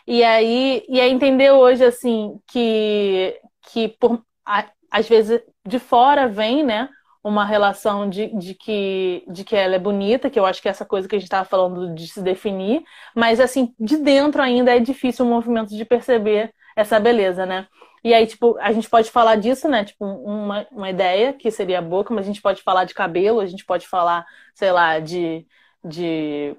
E aí, e aí entender hoje, assim, que, que por, a, às vezes de fora vem, né? uma relação de, de, que, de que ela é bonita, que eu acho que é essa coisa que a gente estava falando de se definir, mas assim, de dentro ainda é difícil o movimento de perceber essa beleza, né? E aí, tipo, a gente pode falar disso, né? Tipo, uma, uma ideia que seria a boca, mas a gente pode falar de cabelo, a gente pode falar, sei lá, de, de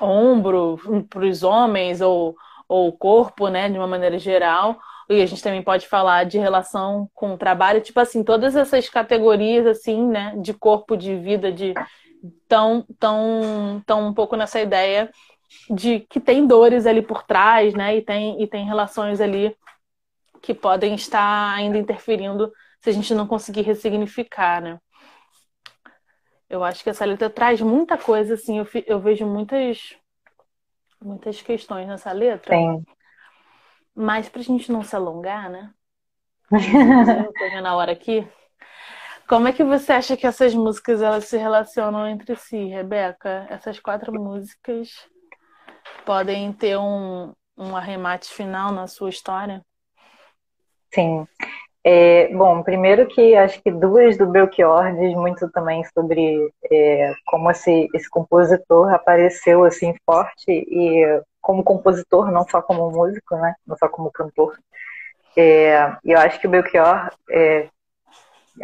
ombro para os homens ou, ou corpo, né, de uma maneira geral. E a gente também pode falar de relação com o trabalho, tipo assim, todas essas categorias assim, né, de corpo, de vida, de tão tão tão um pouco nessa ideia de que tem dores ali por trás, né, e tem e tem relações ali que podem estar ainda interferindo se a gente não conseguir ressignificar, né? Eu acho que essa letra traz muita coisa, assim, eu, eu vejo muitas muitas questões nessa letra.
Sim.
Mas para a gente não se alongar, né? Vendo a hora aqui. Como é que você acha que essas músicas elas se relacionam entre si, Rebeca? Essas quatro músicas podem ter um, um arremate final na sua história?
Sim. É, bom, primeiro que acho que duas do Belchior diz muito também sobre é, como esse, esse compositor apareceu assim forte e como compositor, não só como músico, né? Não só como cantor. É, eu acho que o Belchior, é,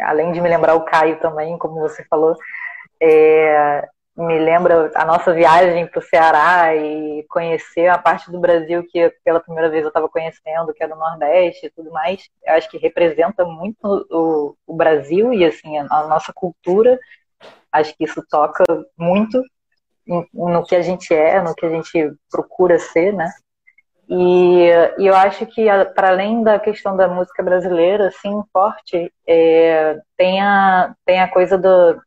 além de me lembrar o Caio também, como você falou, é, me lembra a nossa viagem para o Ceará e conhecer a parte do Brasil que pela primeira vez eu estava conhecendo, que é do Nordeste e tudo mais. Eu acho que representa muito o, o Brasil e assim a, nossa cultura. Acho que isso toca muito no que a gente é, no que a gente procura ser, né? E, e eu acho que, para além da questão da música brasileira, assim, forte, é, tem, a, tem a coisa do,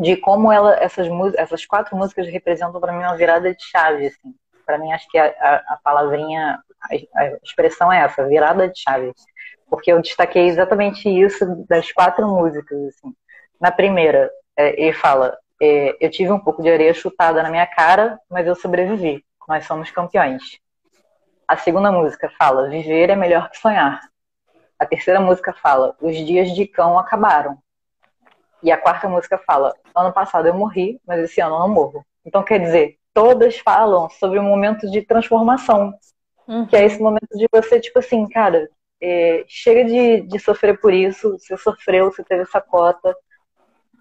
de como ela, essas, essas quatro músicas representam para mim uma virada de chave, assim. Para mim, acho que a, a, a palavrinha, a, a, expressão é essa, virada de chave. Porque eu destaquei exatamente isso das quatro músicas, assim. Na primeira, é, ele fala, é, eu tive um pouco de areia chutada na minha cara, mas eu sobrevivi. Nós somos campeões. A segunda música fala: Viver é melhor que sonhar. A terceira música fala: Os dias de cão acabaram. E a quarta música fala: Ano passado eu morri, mas esse ano eu não morro. Então quer dizer, todas falam sobre um momento de transformação. Uhum. Que é esse momento de você, tipo assim, cara, é, chega de, de sofrer por isso, você sofreu, você teve essa cota,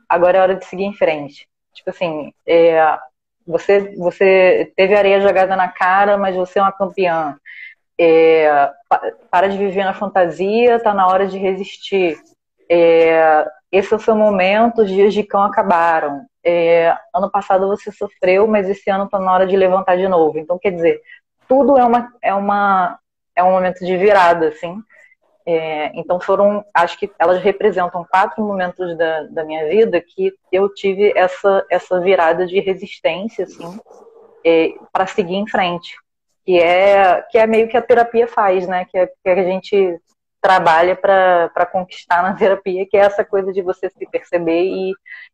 agora é hora de seguir em frente. Tipo assim, é, você, você teve areia jogada na cara, mas você é uma campeã. É, para de viver na fantasia, tá na hora de resistir. É, esse é o momento, os dias de cão acabaram. É, ano passado você sofreu, mas esse ano tá na hora de levantar de novo. Então, quer dizer, tudo é uma, é uma é um momento de virada, assim. É, então foram, acho que elas representam quatro momentos da, da minha vida que eu tive essa, essa virada de resistência, assim, é, para seguir em frente. Que é, que é meio que a terapia faz, né? Que, é, que a gente trabalha para conquistar na terapia, que é essa coisa de você se perceber e,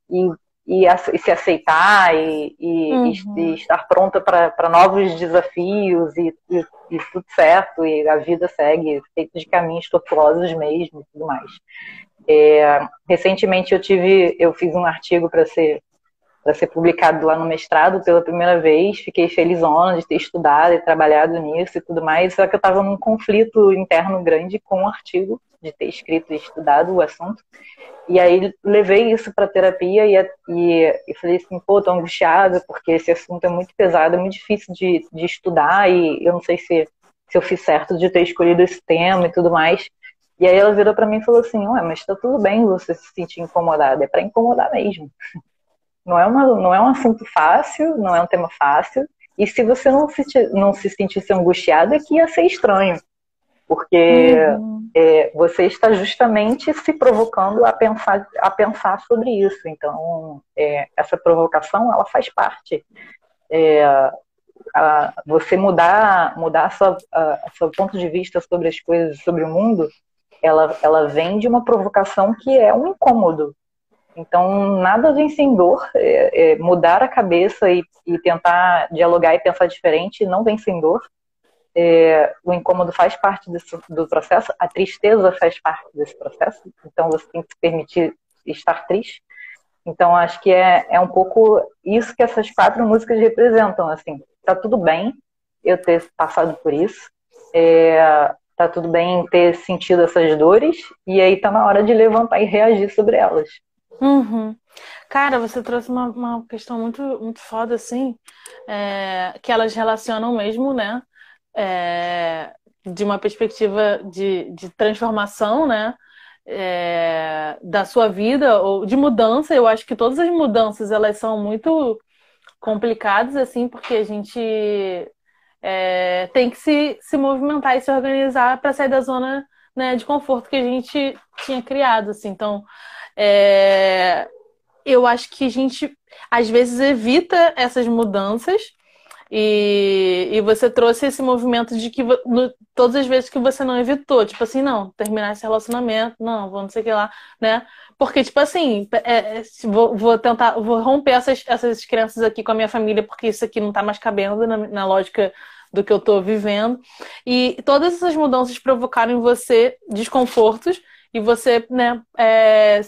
e, e, e se aceitar e, uhum. e estar pronta para novos desafios e, e, tudo certo, e a vida segue, feito de caminhos tortuosos mesmo e tudo mais. É, recentemente eu tive, eu fiz um artigo para ser para ser publicado lá no mestrado pela primeira vez. Fiquei felizona de ter estudado e trabalhado nisso e tudo mais, só que eu estava num conflito interno grande com o artigo, de ter escrito e estudado o assunto. E aí levei isso para terapia e, e, e, falei assim, pô, tô angustiada porque esse assunto é muito pesado, é muito difícil de, de estudar e eu não sei se, se eu fiz certo de ter escolhido esse tema e tudo mais. E aí ela virou para mim e falou assim, ué, mas tá tudo bem você se sentir incomodada, é para incomodar mesmo. Não é, uma, não é um assunto fácil, não é um tema fácil. E se você não se, não se sentisse angustiada, é que ia ser estranho. Porque uhum. é, você está justamente se provocando a pensar, a pensar sobre isso. Então, é, essa provocação, ela faz parte. É, a, você mudar, mudar a sua, a, a seu ponto de vista sobre as coisas, sobre o mundo, ela, ela vem de uma provocação que é um incômodo. Então, nada vem sem dor. É, é, mudar a cabeça e, e, tentar dialogar e pensar diferente não vem sem. É, o incômodo faz parte desse, do processo, a tristeza faz parte desse processo. Então, você tem que se permitir estar triste. Então, acho que é, é um pouco isso que essas quatro músicas representam. Assim, tá tudo bem eu ter passado por isso. É, tá tudo bem ter sentido essas dores. E aí tá na hora de levantar e reagir sobre elas.
Uhum. Cara, você trouxe uma, uma questão muito, muito foda, assim, é, que elas relacionam mesmo, né? É, de uma perspectiva de, de transformação, né? É, da sua vida ou de mudança. Eu acho que todas as mudanças elas são muito complicadas, assim, porque a gente é, tem que se, se movimentar e se organizar para sair da zona né, de conforto que a gente tinha criado, assim. Então, é, eu acho que a gente às vezes evita essas mudanças e, e você trouxe esse movimento de que no, todas as vezes que você não evitou, tipo assim, não, terminar esse relacionamento, não, vou não sei o que lá, né? Porque, tipo assim, é, é, vou, vou, tentar, vou romper essas, essas crenças aqui com a minha família, porque isso aqui não tá mais cabendo na, na lógica do que eu tô vivendo. E todas essas mudanças provocaram em você desconfortos e você, né, é,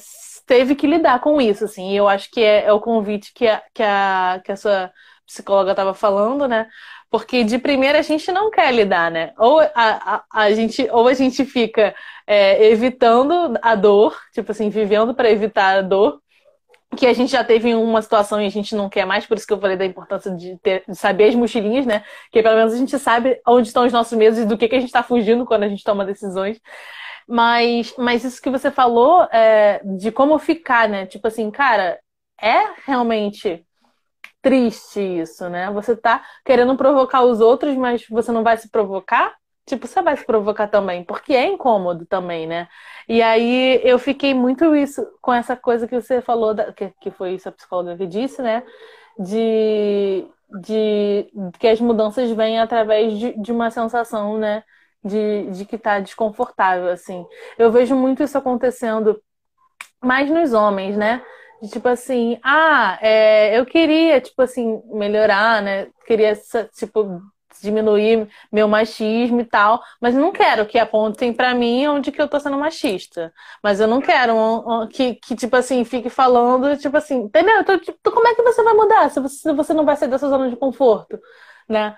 teve que lidar com isso, assim. E eu acho que é, é o convite que a, que a, que a sua psicóloga estava falando, né? Porque de primeira a gente não quer lidar, né? Ou a, a, a gente, ou a gente fica é, evitando a dor, tipo assim, vivendo para evitar a dor, que a gente já teve uma situação e a gente não quer mais, por isso que eu falei da importância de, ter, de saber as mochilinhas, né? Que pelo menos a gente sabe onde estão os nossos medos e do que, que a gente está fugindo quando a gente toma decisões. Mas, mas isso que você falou é, de como ficar, né? Tipo assim, cara, é realmente triste isso, né? Você tá querendo provocar os outros, mas você não vai se provocar? Tipo, você vai se provocar também, porque é incômodo também, né? E aí eu fiquei muito isso com essa coisa que você falou, da, que, que foi isso a psicóloga que disse, né? De, de que as mudanças vêm através de, de uma sensação, né? De, de que tá desconfortável, assim. Eu vejo muito isso acontecendo mais nos homens, né? De, tipo assim, ah, é, eu queria, tipo assim, melhorar, né? Queria, tipo, diminuir meu machismo e tal, mas não quero que apontem para mim onde que eu tô sendo machista. Mas eu não quero um, um, que, que, tipo assim, fique falando, tipo assim, entendeu? Então, tipo, como é que você vai mudar se você, se você não vai sair dessa zona de conforto, né?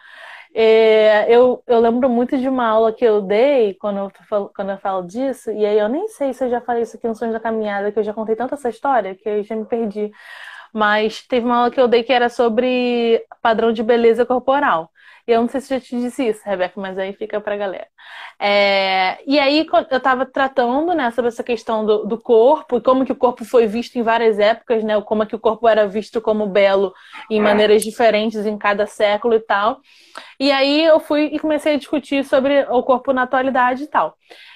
É, eu, eu lembro muito de uma aula que eu dei quando eu, falo, quando eu falo disso, e aí eu nem sei se eu já falei isso aqui no Sonhos da Caminhada, que eu já contei tanto essa história que eu já me perdi. Mas teve uma aula que eu dei que era sobre padrão de beleza corporal. Eu não sei se já te disse isso, Rebeca, mas aí fica pra galera. É, e aí eu estava tratando né, sobre essa questão do, do, corpo e como que o corpo foi visto em várias épocas, né? Como que o corpo era visto como belo em maneiras diferentes em cada século e tal. E aí eu fui e comecei a discutir sobre o corpo na atualidade e tal.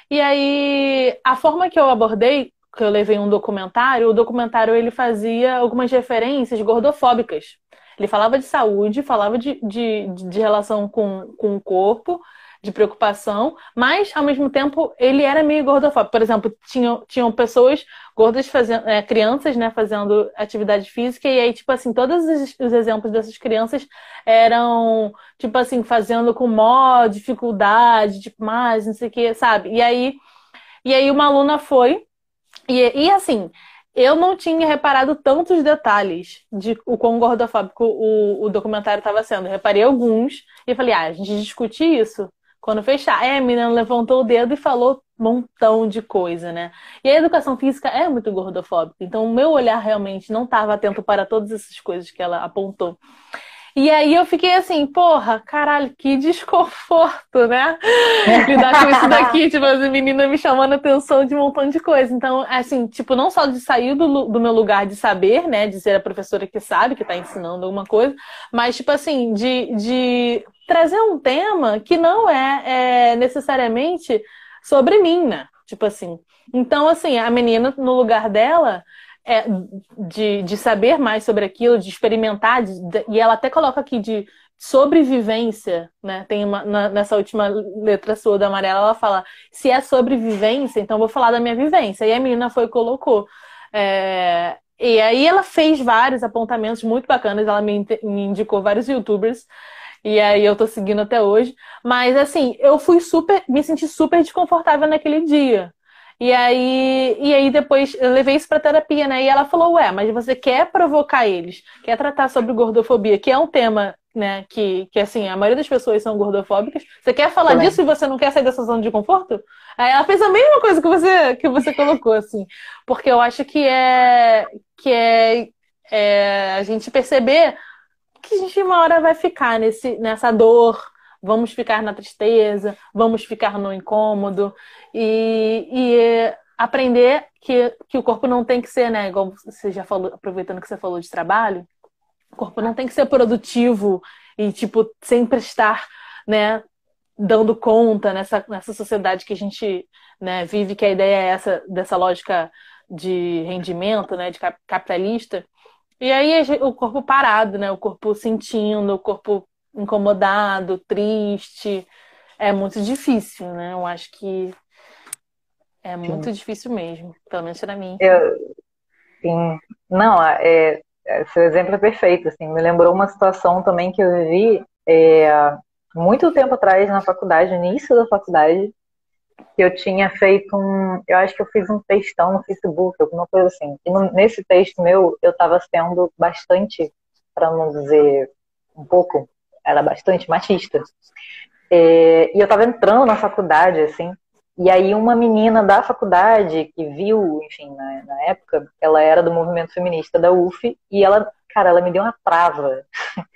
E aí a forma que eu abordei que eu levei um documentário, o documentário ele fazia algumas referências gordofóbicas Ele falava de saúde, falava de, de, de relação com, com o corpo, de preocupação, mas ao mesmo tempo ele era meio gordofóbico. Por exemplo, tinham, tinham pessoas gordas fazendo, é, crianças, né, fazendo atividade física, e aí, tipo assim, todos os, os, exemplos dessas crianças eram, tipo assim, fazendo com maior dificuldade, tipo, mais, não sei o que, sabe? E aí, e aí uma aluna foi, e, e assim, eu não tinha reparado tantos detalhes de o quão gordofóbico o, o documentário estava sendo. Reparei alguns e falei, ah, a gente discute isso quando fechar. É, a menina levantou o dedo e falou um montão de coisa, né? E a educação física é muito gordofóbica. Então, o meu olhar realmente não estava atento para todas essas coisas que ela apontou. E aí eu fiquei assim, porra, caralho, que desconforto, né? Lidar com isso daqui, tipo, as meninas me chamando a atenção de um montão de coisa. Então, assim, tipo, não só de sair do, do meu lugar de saber, né? De ser a professora que sabe, que tá ensinando alguma coisa, mas, tipo assim, de, de trazer um tema que não é, é necessariamente sobre mim, né? Tipo assim. Então, assim, a menina, no lugar dela, é, de, de saber mais sobre aquilo, de experimentar, de, de, e ela até coloca aqui de sobrevivência, né? Tem uma, na, nessa última letra sua da amarela, ela fala: se é sobrevivência, então vou falar da minha vivência. E a menina foi e colocou. É, e aí ela fez vários apontamentos muito bacanas, ela me, me indicou vários youtubers e aí eu tô seguindo até hoje. Mas assim, eu fui super, me senti super desconfortável naquele dia. E aí, e aí depois eu levei isso pra terapia, né? E ela falou, ué, mas você quer provocar eles, quer tratar sobre gordofobia, que é um tema, né, que, que assim, a maioria das pessoas são gordofóbicas. Você quer falar Também. disso e você não quer sair dessa zona de conforto? Aí ela fez a mesma coisa que você, que você colocou, assim. Porque eu acho que é, que é, é a gente perceber que a gente uma hora vai ficar nesse, nessa dor, vamos ficar na tristeza, vamos ficar no incômodo e, e aprender que, que o corpo não tem que ser, né? Igual você já falou, aproveitando que você falou de trabalho, o corpo não tem que ser produtivo e, tipo, sempre estar, né, dando conta nessa, nessa sociedade que a gente né, vive, que a ideia é essa, dessa lógica de rendimento, né, de capitalista. E aí o corpo parado, né? O corpo sentindo, o corpo incomodado, triste. É muito difícil, né? Eu acho que é muito sim. difícil mesmo, pelo menos para mim.
Eu, sim. Não, é, é, seu exemplo é perfeito. Assim, me lembrou uma situação também que eu vivi é, muito tempo atrás na faculdade, no início da faculdade, que eu tinha feito um. Eu acho que eu fiz um textão no Facebook, alguma coisa assim. E no, nesse texto meu, eu estava sendo bastante, para não dizer um pouco, era bastante machista. É, e eu estava entrando na faculdade, assim, e aí uma menina da faculdade que viu, enfim, na, na, época, ela era do movimento feminista da UF, e ela, cara, ela me deu uma trava.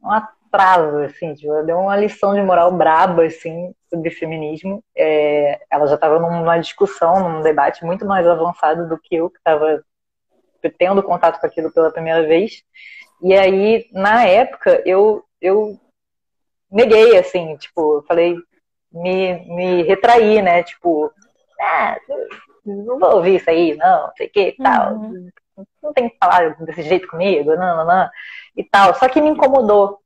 uma trava, assim, tipo, ela deu uma lição de moral braba, assim, sobre feminismo. É, ela já estava numa discussão, num debate muito mais avançado do que eu, que estava tendo contato com aquilo pela primeira vez. E aí, na época, eu, eu neguei, assim, tipo, falei, me, me retraí, né, tipo, ah, não vou ouvir isso aí, não, sei o que, tal. Uhum. Não tem que falar desse jeito comigo, não, não, não, e tal. Só que me incomodou,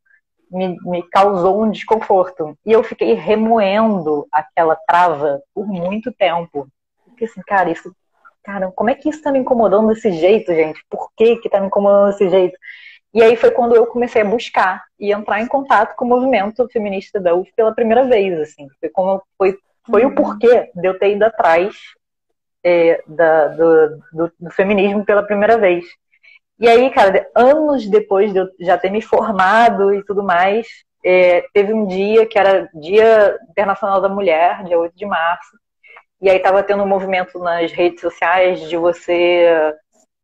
me, me causou um desconforto. E eu fiquei remoendo aquela trava por muito tempo. Porque assim, cara, isso. Cara, como é que isso tá me incomodando desse jeito, gente? Por que que tá me incomodando desse jeito? E aí foi quando eu comecei a buscar e entrar em contato com o movimento feminista da UF pela primeira vez, assim. Foi, como, foi, foi uhum. o porquê de eu ter ido atrás é, da, do, do, do, feminismo pela primeira vez. E aí, cara, anos depois de eu já ter me formado e tudo mais, é, teve um dia que era Dia Internacional da Mulher, dia 8 de março, e aí estava tendo um movimento nas redes sociais de você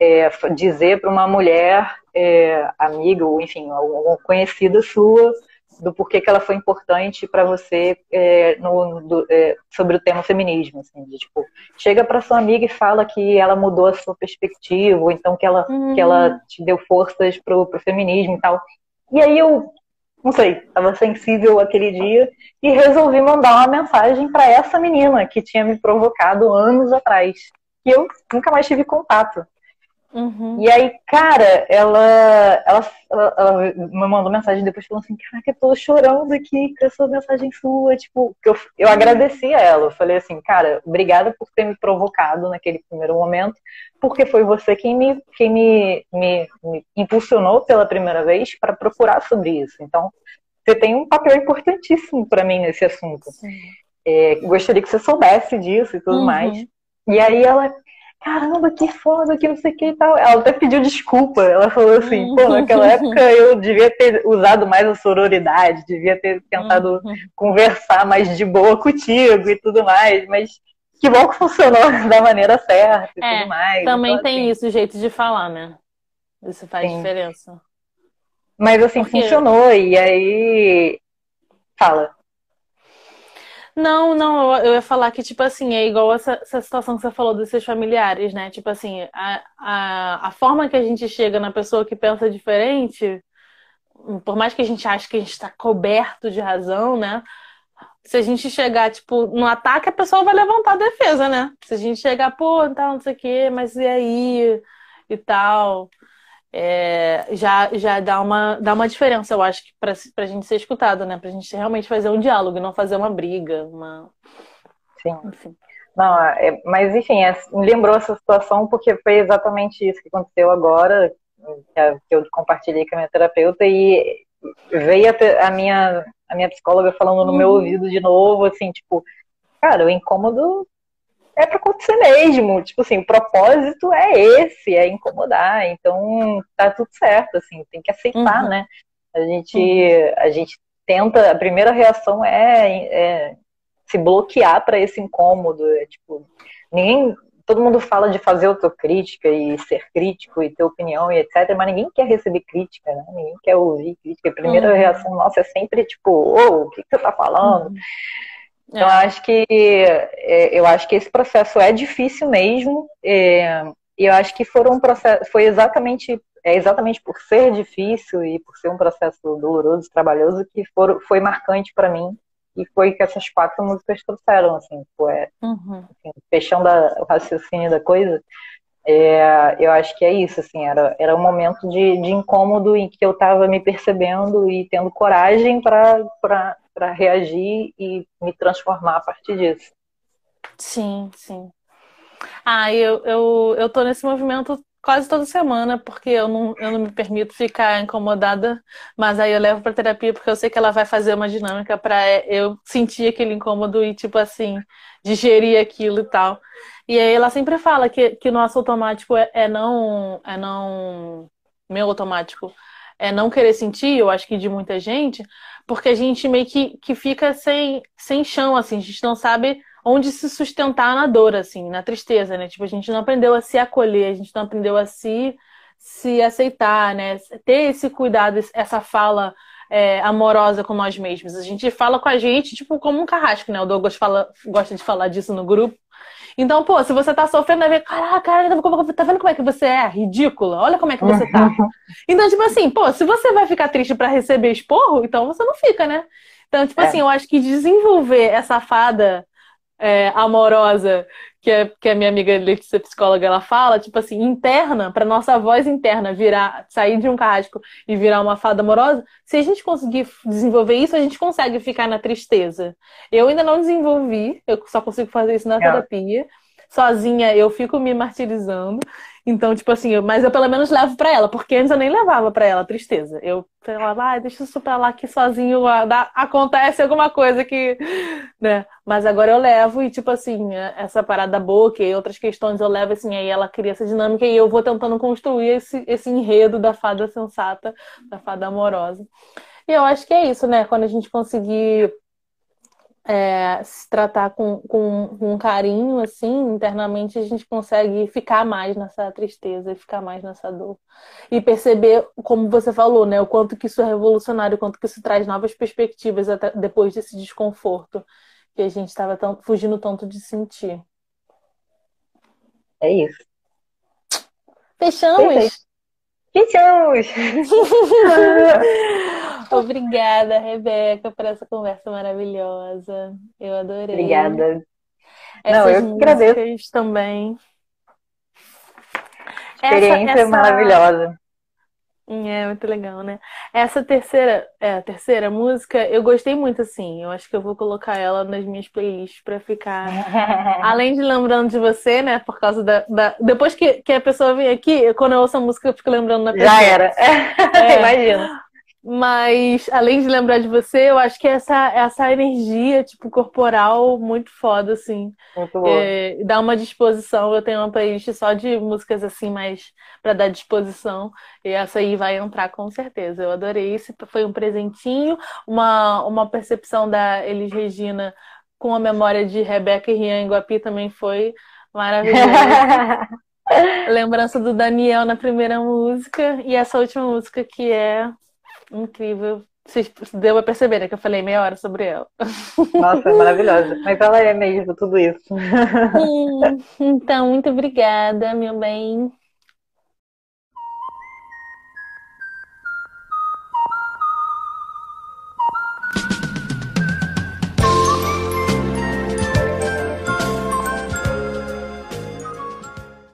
é, dizer para uma mulher, é, amiga, ou enfim, alguma conhecida sua, do porquê que ela foi importante para você é, no, do, é, sobre o tema feminismo, assim, de, tipo, chega para sua amiga e fala que ela mudou a sua perspectiva, ou então que ela, uhum. que ela uhum. te deu forças pro, pro feminismo e tal. E aí eu, não sei, estava sensível aquele dia e resolvi mandar uma mensagem para essa menina que tinha me provocado anos atrás, que eu nunca mais tive contato. Uhum. E aí, cara, ela, ela, ela, ela, me mandou mensagem depois falando assim, caraca, eu tô chorando aqui com essa mensagem sua, tipo, eu, eu agradeci a ela, eu falei assim, cara, obrigada por ter me provocado naquele primeiro momento, porque foi você quem me, quem me, me, me impulsionou pela primeira vez para procurar sobre isso, então você tem um papel importantíssimo para mim nesse assunto. É, gostaria que você soubesse disso e tudo uhum. mais. E aí ela, caramba, que foda, que não sei o que e tal. Ela até pediu desculpa. Ela falou assim, pô, naquela época eu devia ter usado mais a sororidade, devia ter tentado uhum. conversar mais de boa contigo e tudo mais, mas que bom que funcionou da maneira certa e é, tudo mais.
Também então, tem assim, isso, o jeito de falar, né? Isso faz sim. diferença.
Mas assim, Porque... funcionou, e aí. Fala.
Não, não, eu ia falar que, tipo assim, é igual essa, essa situação que você falou dos seus familiares, né? Tipo assim, a, a, a forma que a gente chega na pessoa que pensa diferente, por mais que a gente ache que a gente está coberto de razão, né? Se a gente chegar, tipo, no ataque, a pessoa vai levantar a defesa, né? Se a gente chegar, pô, tal, não sei o quê, mas e aí? E tal é, já, já dá, uma, dá uma diferença, eu acho, para a gente ser escutado, né? Para a gente realmente fazer um diálogo, não fazer uma briga, uma.
Sim. Enfim. Não, é, mas enfim, é, me lembrou essa situação porque foi exatamente isso que aconteceu agora, que, eu compartilhei com a minha terapeuta, e veio a, a minha, a minha psicóloga falando no meu uhum. ouvido de novo, assim, tipo, cara, o incômodo é para acontecer mesmo. Tipo assim, o propósito é esse, é incomodar. Então tá tudo certo, assim, tem que aceitar, uhum. né? A gente, uhum. a gente tenta, a primeira reação é, é se bloquear para esse incômodo. É, tipo, ninguém, todo mundo fala de fazer autocrítica e ser crítico e ter opinião e etc, mas ninguém quer receber crítica, né? Ninguém quer ouvir crítica. A primeira uhum. reação nossa é sempre tipo, ô, oh, o que, que você tá falando? Uhum. Então, é. acho que é, eu acho que esse processo é difícil mesmo. É, e eu acho que foram um processo, foi exatamente é exatamente por ser difícil e por ser um processo doloroso, trabalhoso, que for, foi marcante para mim e foi que essas quatro músicas trouxeram, assim, foi, uhum. assim, fechando a, o raciocínio da coisa, é, eu acho que é isso, assim, era, era um momento de, de incômodo em que eu estava me percebendo e tendo coragem para para reagir e me transformar a partir disso.
Sim, sim. Ah, eu, eu, eu tô nesse movimento quase toda semana, porque eu não, eu não me permito ficar incomodada, mas aí eu levo para terapia porque eu sei que ela vai fazer uma dinâmica para eu sentir aquele incômodo e, tipo assim, digerir aquilo e tal. E aí ela sempre fala que, que nosso automático é, é não. É não. Meu automático é não querer sentir, eu acho que de muita gente, porque a gente meio que, que fica sem, sem chão, assim, a gente não sabe onde se sustentar na dor, assim, na tristeza, né? Tipo, a gente não aprendeu a se acolher, a gente não aprendeu a se, se aceitar, né? Ter esse cuidado, essa fala é, amorosa com nós mesmos. A gente fala com a gente, tipo, como um carrasco, né? O Douglas fala, gosta de falar disso no grupo. Então, pô, se você tá sofrendo, vai ver, caraca, tá vendo como é que você é? Ridícula. Olha como é que você tá. Então, tipo assim, pô, se você vai ficar triste para receber esporro, então você não fica, né? Então, tipo é. assim, eu acho que desenvolver essa fada é, amorosa que, é, que a minha amiga Letícia psicóloga ela fala, tipo assim, interna, para nossa voz interna virar, sair de um carrasco e virar uma fada amorosa, se a gente conseguir desenvolver isso, a gente consegue ficar na tristeza. Eu ainda não desenvolvi, eu só consigo fazer isso na é. terapia. Sozinha eu fico me martirizando. Então, tipo assim, eu, mas eu pelo menos levo para ela, porque antes eu nem levava para ela tristeza. Eu falava, ah, deixa isso pra lá que sozinho dá, acontece alguma coisa que. né? Mas agora eu levo e, tipo assim, essa parada da boca e outras questões eu levo assim, aí ela cria essa dinâmica e eu vou tentando construir esse, esse enredo da fada sensata, da fada amorosa. E eu acho que é isso, né? Quando a gente conseguir é, se tratar com, com, com, um carinho, assim, internamente, a gente consegue ficar mais nessa tristeza e ficar mais nessa dor. E perceber, como você falou, né, o quanto que isso é revolucionário, o quanto que isso traz novas perspectivas até depois desse desconforto que a gente estava fugindo tanto de sentir.
É isso.
Fechamos?
Fechamos!
Obrigada, Rebeca, por essa conversa maravilhosa. Eu adorei.
Obrigada.
Essas Não, eu agradeço também.
Experiência essa, essa... maravilhosa.
É muito legal, né? Essa terceira, é, terceira música, eu gostei muito assim. Eu acho que eu vou colocar ela nas minhas playlists para ficar. Além de lembrando de você, né? Por causa da. da... Depois que, que a pessoa vem aqui, quando eu ouço a música, eu fico lembrando na pessoa.
Já era. É. Imagina.
Mas, além de lembrar de você, eu acho que essa, essa energia, tipo, corporal muito foda, assim.
Muito boa. É,
dá uma disposição. Eu tenho uma playlist só de músicas, assim, mais para dar disposição. E essa aí vai entrar com certeza. Eu adorei. Esse foi um presentinho, uma, uma percepção da Elis Regina com a memória de Rebeca e Rian Guapi também foi maravilhoso. Lembrança do Daniel na primeira música e essa última música que é incrível. Vocês deu pra perceber, né? Que eu falei meia hora sobre ela.
Nossa, é maravilhosa. Mas ela é mesmo tudo isso.
Sim. Então, muito obrigada, meu bem.